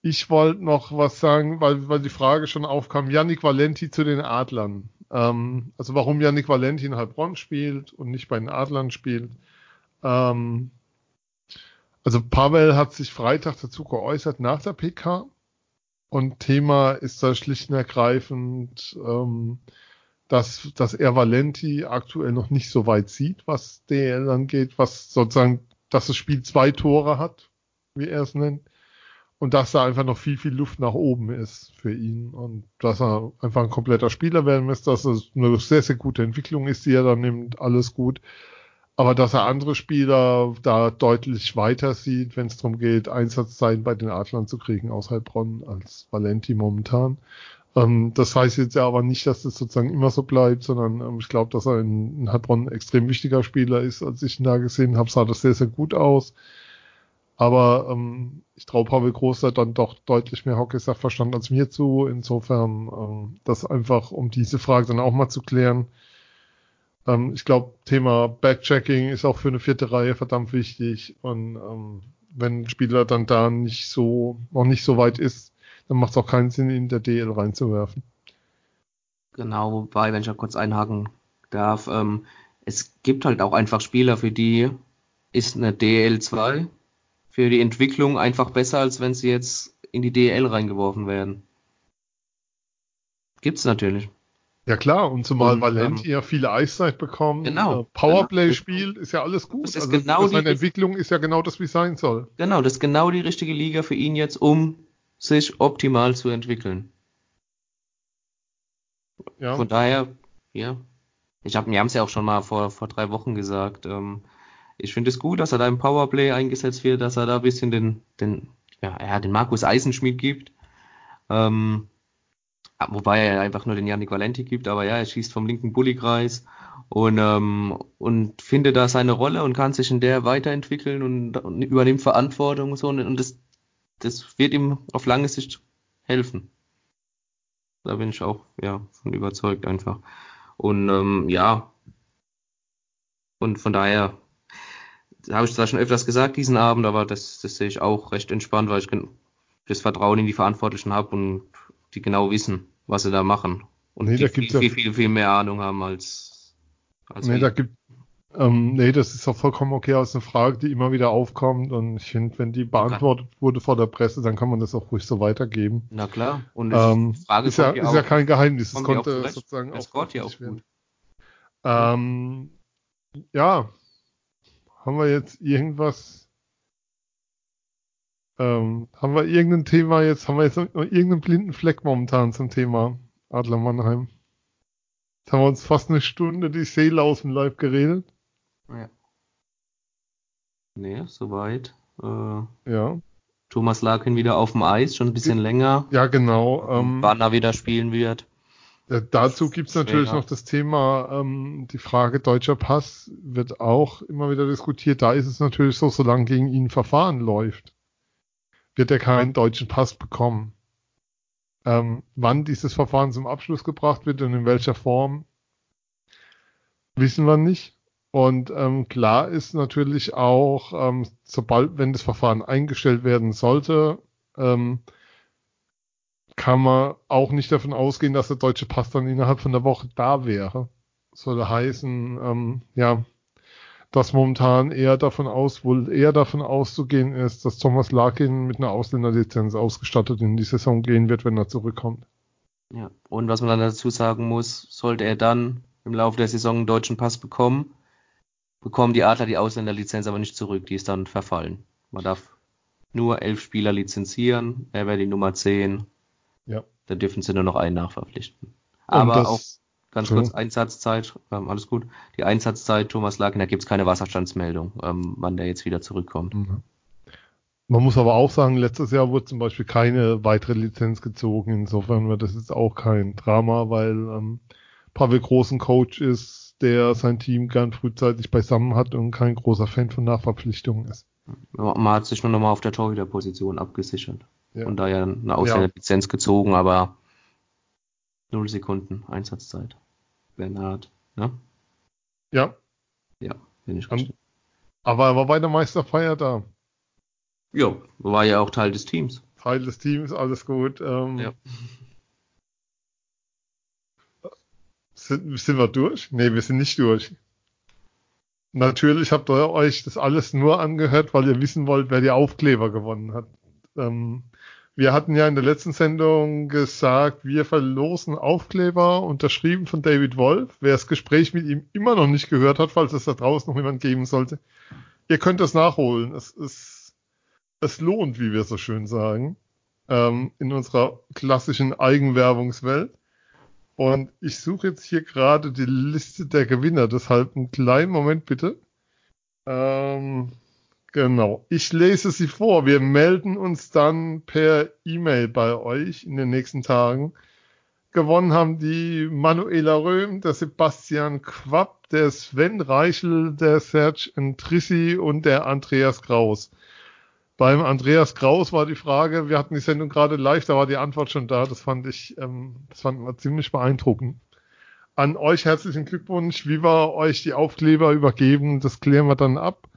ich wollte noch was sagen, weil, weil die Frage schon aufkam, Yannick Valenti zu den Adlern. Ähm, also warum Yannick Valenti in Heilbronn spielt und nicht bei den Adlern spielt. Ähm, also Pavel hat sich Freitag dazu geäußert nach der PK und Thema ist da schlicht und ergreifend, ähm, dass, dass er Valenti aktuell noch nicht so weit sieht, was DL angeht, was sozusagen, dass das Spiel zwei Tore hat, wie er es nennt, und dass da einfach noch viel, viel Luft nach oben ist für ihn und dass er einfach ein kompletter Spieler werden muss, dass es eine sehr, sehr gute Entwicklung ist, die er da nimmt, alles gut. Aber dass er andere Spieler da deutlich weiter sieht, wenn es darum geht, Einsatzzeiten bei den Adlern zu kriegen aus Heilbronn als Valenti momentan. Ähm, das heißt jetzt ja aber nicht, dass das sozusagen immer so bleibt, sondern ähm, ich glaube, dass er in, in Heilbronn ein extrem wichtiger Spieler ist. Als ich ihn da gesehen habe, sah das sehr, sehr gut aus. Aber ähm, ich traue Pavel Groß da dann doch deutlich mehr Hockey-Sachverstand als mir zu. Insofern, ähm, das einfach, um diese Frage dann auch mal zu klären. Ähm, ich glaube, Thema Backchecking ist auch für eine vierte Reihe verdammt wichtig. Und ähm, wenn ein Spieler dann da nicht so, noch nicht so weit ist, dann macht es auch keinen Sinn, ihn in der DL reinzuwerfen. Genau, wobei, wenn ich da kurz einhaken darf, ähm, es gibt halt auch einfach Spieler, für die ist eine DL2 für die Entwicklung einfach besser, als wenn sie jetzt in die DL reingeworfen werden. Gibt's natürlich. Ja klar, und zumal Und, Valenti ja viele Eiszeit bekommt, Genau, äh, Powerplay genau. spielt, ist ja alles gut. Das ist also genau die- seine Entwicklung ist ja genau das, wie es sein soll. Genau, das ist genau die richtige Liga für ihn jetzt, um sich optimal zu entwickeln. Ja. Von daher, ja. Ich hab, wir haben es ja auch schon mal vor, vor drei Wochen gesagt. Ähm, ich finde es gut, dass er da im Powerplay eingesetzt wird, dass er da ein bisschen den, den, ja, ja, den Markus Eisenschmidt gibt. Ähm, wobei er einfach nur den Yannick Valenti gibt, aber ja, er schießt vom linken Bullykreis und, ähm, und findet da seine Rolle und kann sich in der weiterentwickeln und, und übernimmt Verantwortung und so und, und das, das wird ihm auf lange Sicht helfen. Da bin ich auch ja von überzeugt einfach. Und ähm, ja, und von daher habe ich zwar schon öfters gesagt diesen Abend, aber das, das sehe ich auch recht entspannt, weil ich das Vertrauen in die Verantwortlichen habe und die genau wissen, was sie da machen. Und Nee, die viel, ja- viel, viel, viel mehr Ahnung haben als, als Nee, wir. da gibt, ähm, nee, das ist auch vollkommen okay, aus eine Frage, die immer wieder aufkommt. Und ich finde, wenn die beantwortet wurde vor der Presse, dann kann man das auch ruhig so weitergeben. Na klar. Und Ähm, Frage ist ja, ist ja auch- kein Geheimnis. Es ja auch konnte zurecht. sozusagen Das auch ja auch gut. Ähm, ja, haben wir jetzt irgendwas? Ähm, haben wir irgendein Thema jetzt? Haben wir jetzt noch irgendeinen blinden Fleck momentan zum Thema Adler Mannheim? Jetzt haben wir uns fast eine Stunde die Seele aus dem Leib geredet. Ja. Nee, soweit. Äh, Ja, Thomas Larkin wieder auf dem Eis, schon ein bisschen länger. ja genau. Ähm, Wann er wieder spielen wird. Äh, Dazu gibt's natürlich noch das Thema, ähm, die Frage deutscher Pass wird auch immer wieder diskutiert. Da ist es natürlich so, solange gegen ihn Verfahren läuft, wird er keinen deutschen Pass bekommen. Ähm, wann dieses Verfahren zum Abschluss gebracht wird und in welcher Form, wissen wir nicht. Und ähm, klar ist natürlich auch, ähm, sobald, wenn das Verfahren eingestellt werden sollte, ähm, kann man auch nicht davon ausgehen, dass der deutsche Pass dann innerhalb von der Woche da wäre. Soll heißen, ähm, ja, dass momentan eher davon aus, wohl eher davon auszugehen ist, dass Thomas Larkin mit einer Ausländerlizenz ausgestattet in die Saison gehen wird, wenn er zurückkommt. Ja. Und was man dann dazu sagen muss, sollte er dann im Laufe der Saison einen deutschen Pass bekommen, bekommen die Adler die Ausländerlizenz aber nicht zurück, die ist dann verfallen. Man darf nur elf Spieler lizenzieren, er wäre die Nummer 10. Ja. Da dürfen sie nur noch einen nachverpflichten. Aber auch ganz so. kurz Einsatzzeit, ähm, alles gut. Die Einsatzzeit Thomas Larkin, da gibt's keine Wasserstandsmeldung, ähm, wann der jetzt wieder zurückkommt. Mhm. Man muss aber auch sagen, letztes Jahr wurde zum Beispiel keine weitere Lizenz gezogen. Insofern wird das jetzt auch kein Drama, weil ähm, Pavel Groß ein Coach ist, der sein Team gern frühzeitig beisammen hat und kein großer Fan von Nachverpflichtungen ist. Man hat sich nur nochmal auf der Torhüterposition abgesichert. Ja. Und daher eine Ausländerlizenz gezogen, aber null Sekunden Einsatzzeit. Bernhard, ne? Ja, Ja, bin ich richtig. aber er war bei der Meisterfeier da. Ja, war ja auch Teil des Teams. Teil des Teams, alles gut. Ähm, Ja. sind, sind wir durch? Nee, wir sind nicht durch. Natürlich habt ihr euch das alles nur angehört, weil ihr wissen wollt, wer die Aufkleber gewonnen hat. Ähm, wir hatten ja in der letzten Sendung gesagt, wir verlosen Aufkleber, unterschrieben von David Wolf. Wer das Gespräch mit ihm immer noch nicht gehört hat, falls es da draußen noch jemand geben sollte, ihr könnt das nachholen. Es ist, es lohnt, wie wir so schön sagen, ähm, in unserer klassischen Eigenwerbungswelt. Und ich suche jetzt hier gerade die Liste der Gewinner, deshalb einen kleinen Moment bitte. Ähm, genau. Ich lese sie vor. Wir melden uns dann per E-Mail bei euch in den nächsten Tagen. Gewonnen haben die Manuela Röhm, der Sebastian Quapp, der Sven Reichel, der Serge Entrissi und der Andreas Kraus. Beim Andreas Kraus war die Frage, wir hatten die Sendung gerade live, da war die Antwort schon da. Das fand ich, ähm, das fand wir ziemlich beeindruckend. An euch herzlichen Glückwunsch. Wie wir euch die Aufkleber übergeben, das klären wir dann ab.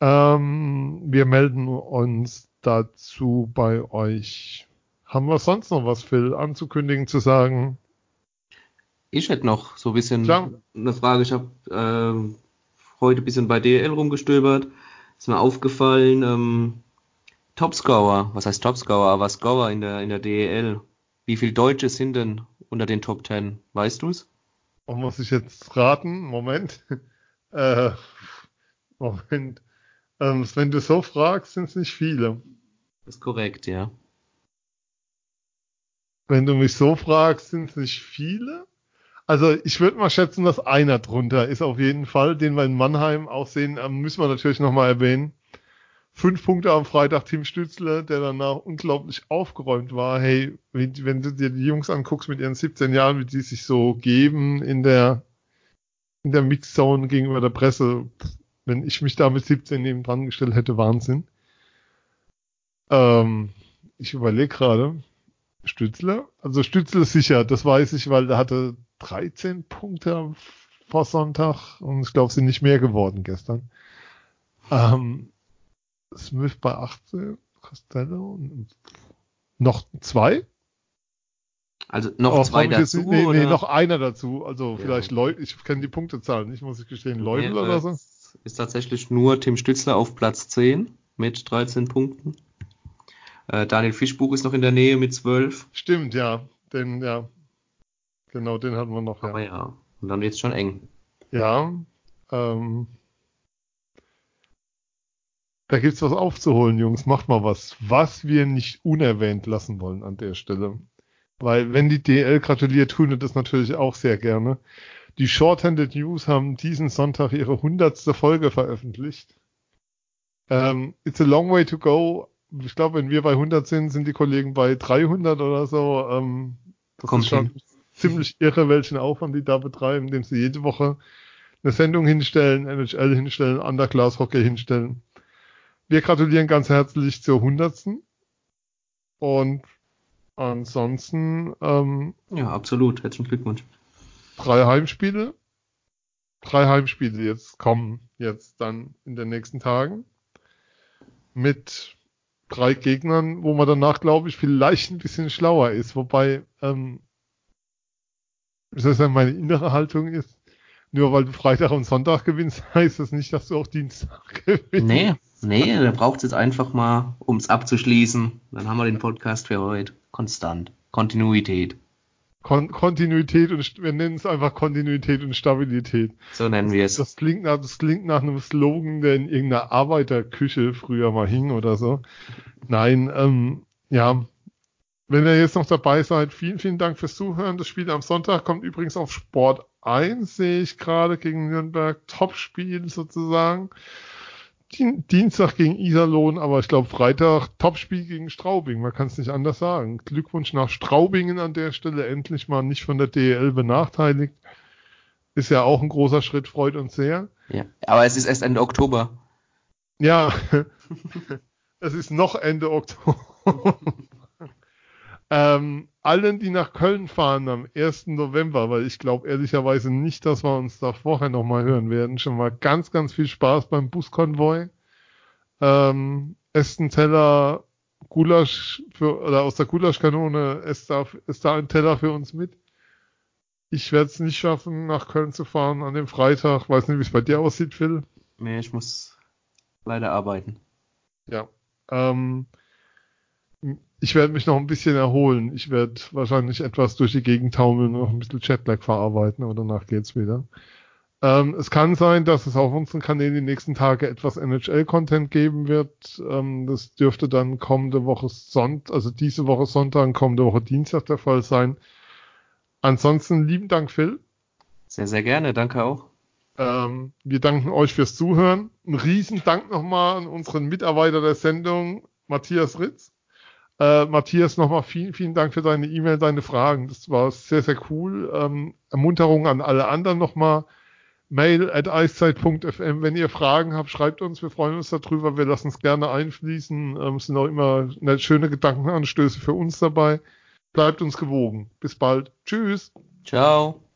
Ähm, wir melden uns dazu bei euch. Haben wir sonst noch was, Phil, anzukündigen, zu sagen? Ich hätte noch so ein bisschen Klar. eine Frage. Ich habe ähm, heute ein bisschen bei DL rumgestöbert. Ist mir aufgefallen, ähm, Topscorer, was heißt Topscorer, aber Scorer in der, in der DEL. Wie viele Deutsche sind denn unter den Top 10? Weißt du's? Und muss ich jetzt raten? Moment. Äh, Moment. Ähm, wenn du so fragst, sind es nicht viele. Das ist korrekt, ja. Wenn du mich so fragst, sind es nicht viele. Also ich würde mal schätzen, dass einer drunter ist auf jeden Fall, den wir in Mannheim auch sehen, ähm, müssen wir natürlich nochmal erwähnen. Fünf Punkte am Freitag Tim Stützle, der danach unglaublich aufgeräumt war. Hey, wenn, wenn du dir die Jungs anguckst mit ihren 17 Jahren, wie die sich so geben in der, in der Mixzone gegenüber der Presse, wenn ich mich da mit 17 neben dran gestellt hätte, Wahnsinn. Ähm, ich überlege gerade. Stützler? Also Stützler sicher, das weiß ich, weil der hatte 13 Punkte vor Sonntag und ich glaube, sind nicht mehr geworden gestern. Ähm, Smith bei 18, Costello noch zwei? Also noch oh, zwei dazu? Jetzt, nee, nee, noch einer dazu. Also ja. vielleicht Leute, ich kenne die Punktezahlen nicht, muss ich gestehen, Leute nee, oder so. Ist tatsächlich nur Tim Stützler auf Platz 10 mit 13 Punkten. Äh, Daniel Fischbuch ist noch in der Nähe mit 12. Stimmt, ja. Den, ja. Genau, den hatten wir noch, ja. Aber ja. Und dann wird's schon eng. Ja. Ähm, da gibt's was aufzuholen, Jungs. Macht mal was. Was wir nicht unerwähnt lassen wollen an der Stelle. Weil wenn die DL gratuliert, tun wir das natürlich auch sehr gerne. Die Shorthanded News haben diesen Sonntag ihre hundertste Folge veröffentlicht. Ähm, it's a long way to go, ich glaube, wenn wir bei 100 sind, sind die Kollegen bei 300 oder so. Ähm, das Kommt ist schon hin. ziemlich irre, welchen Aufwand die da betreiben, indem sie jede Woche eine Sendung hinstellen, NHL hinstellen, Underclass Hockey hinstellen. Wir gratulieren ganz herzlich zur 100. Und ansonsten, ähm, ja, absolut. Herzlichen Glückwunsch. Drei Heimspiele. Drei Heimspiele jetzt kommen jetzt dann in den nächsten Tagen. Mit drei Gegnern, wo man danach, glaube ich, vielleicht ein bisschen schlauer ist. Wobei, ähm, das ja meine innere Haltung ist, nur weil du Freitag und Sonntag gewinnst, heißt das nicht, dass du auch Dienstag gewinnst. Nee, nee, da braucht es jetzt einfach mal, um es abzuschließen. Dann haben wir den Podcast für heute. Konstant. Kontinuität. Kon Kontinuität und wir nennen es einfach Kontinuität und Stabilität. So nennen wir es. Das klingt nach, das klingt nach einem Slogan, der in irgendeiner Arbeiterküche früher mal hing oder so. Nein, ähm, ja. Wenn ihr jetzt noch dabei seid, vielen, vielen Dank fürs Zuhören. Das Spiel am Sonntag kommt übrigens auf Sport 1, sehe ich gerade gegen Nürnberg. Topspiel sozusagen. Dienstag gegen Iserlohn, aber ich glaube Freitag Topspiel gegen Straubing. Man kann es nicht anders sagen. Glückwunsch nach Straubingen an der Stelle, endlich mal nicht von der DEL benachteiligt. Ist ja auch ein großer Schritt, freut uns sehr. Ja, aber es ist erst Ende Oktober. Ja, es ist noch Ende Oktober. Ähm, allen, die nach Köln fahren am 1. November, weil ich glaube ehrlicherweise nicht, dass wir uns da vorher nochmal hören werden, schon mal ganz, ganz viel Spaß beim Buskonvoi. Ähm, esst einen Teller Gulasch für, oder aus der Gulaschkanone, ist da, ist da ein Teller für uns mit. Ich werde es nicht schaffen, nach Köln zu fahren an dem Freitag. Weiß nicht, wie es bei dir aussieht, Phil. Nee, ich muss leider arbeiten. Ja. Ähm, ich werde mich noch ein bisschen erholen. Ich werde wahrscheinlich etwas durch die Gegend taumeln und noch ein bisschen Jetlag verarbeiten, aber danach geht's wieder. Ähm, es kann sein, dass es auf unseren Kanälen die nächsten Tage etwas NHL-Content geben wird. Ähm, das dürfte dann kommende Woche Sonntag, also diese Woche Sonntag, kommende Woche Dienstag der Fall sein. Ansonsten lieben Dank, Phil. Sehr, sehr gerne. Danke auch. Ähm, wir danken euch fürs Zuhören. Ein riesen Dank nochmal an unseren Mitarbeiter der Sendung, Matthias Ritz. Äh, Matthias, nochmal vielen, vielen Dank für deine E-Mail, deine Fragen. Das war sehr, sehr cool. Ähm, Ermunterung an alle anderen nochmal. Mail at eiszeit.fm. Wenn ihr Fragen habt, schreibt uns. Wir freuen uns darüber. Wir lassen es gerne einfließen. Ähm, es sind auch immer schöne Gedankenanstöße für uns dabei. Bleibt uns gewogen. Bis bald. Tschüss. Ciao.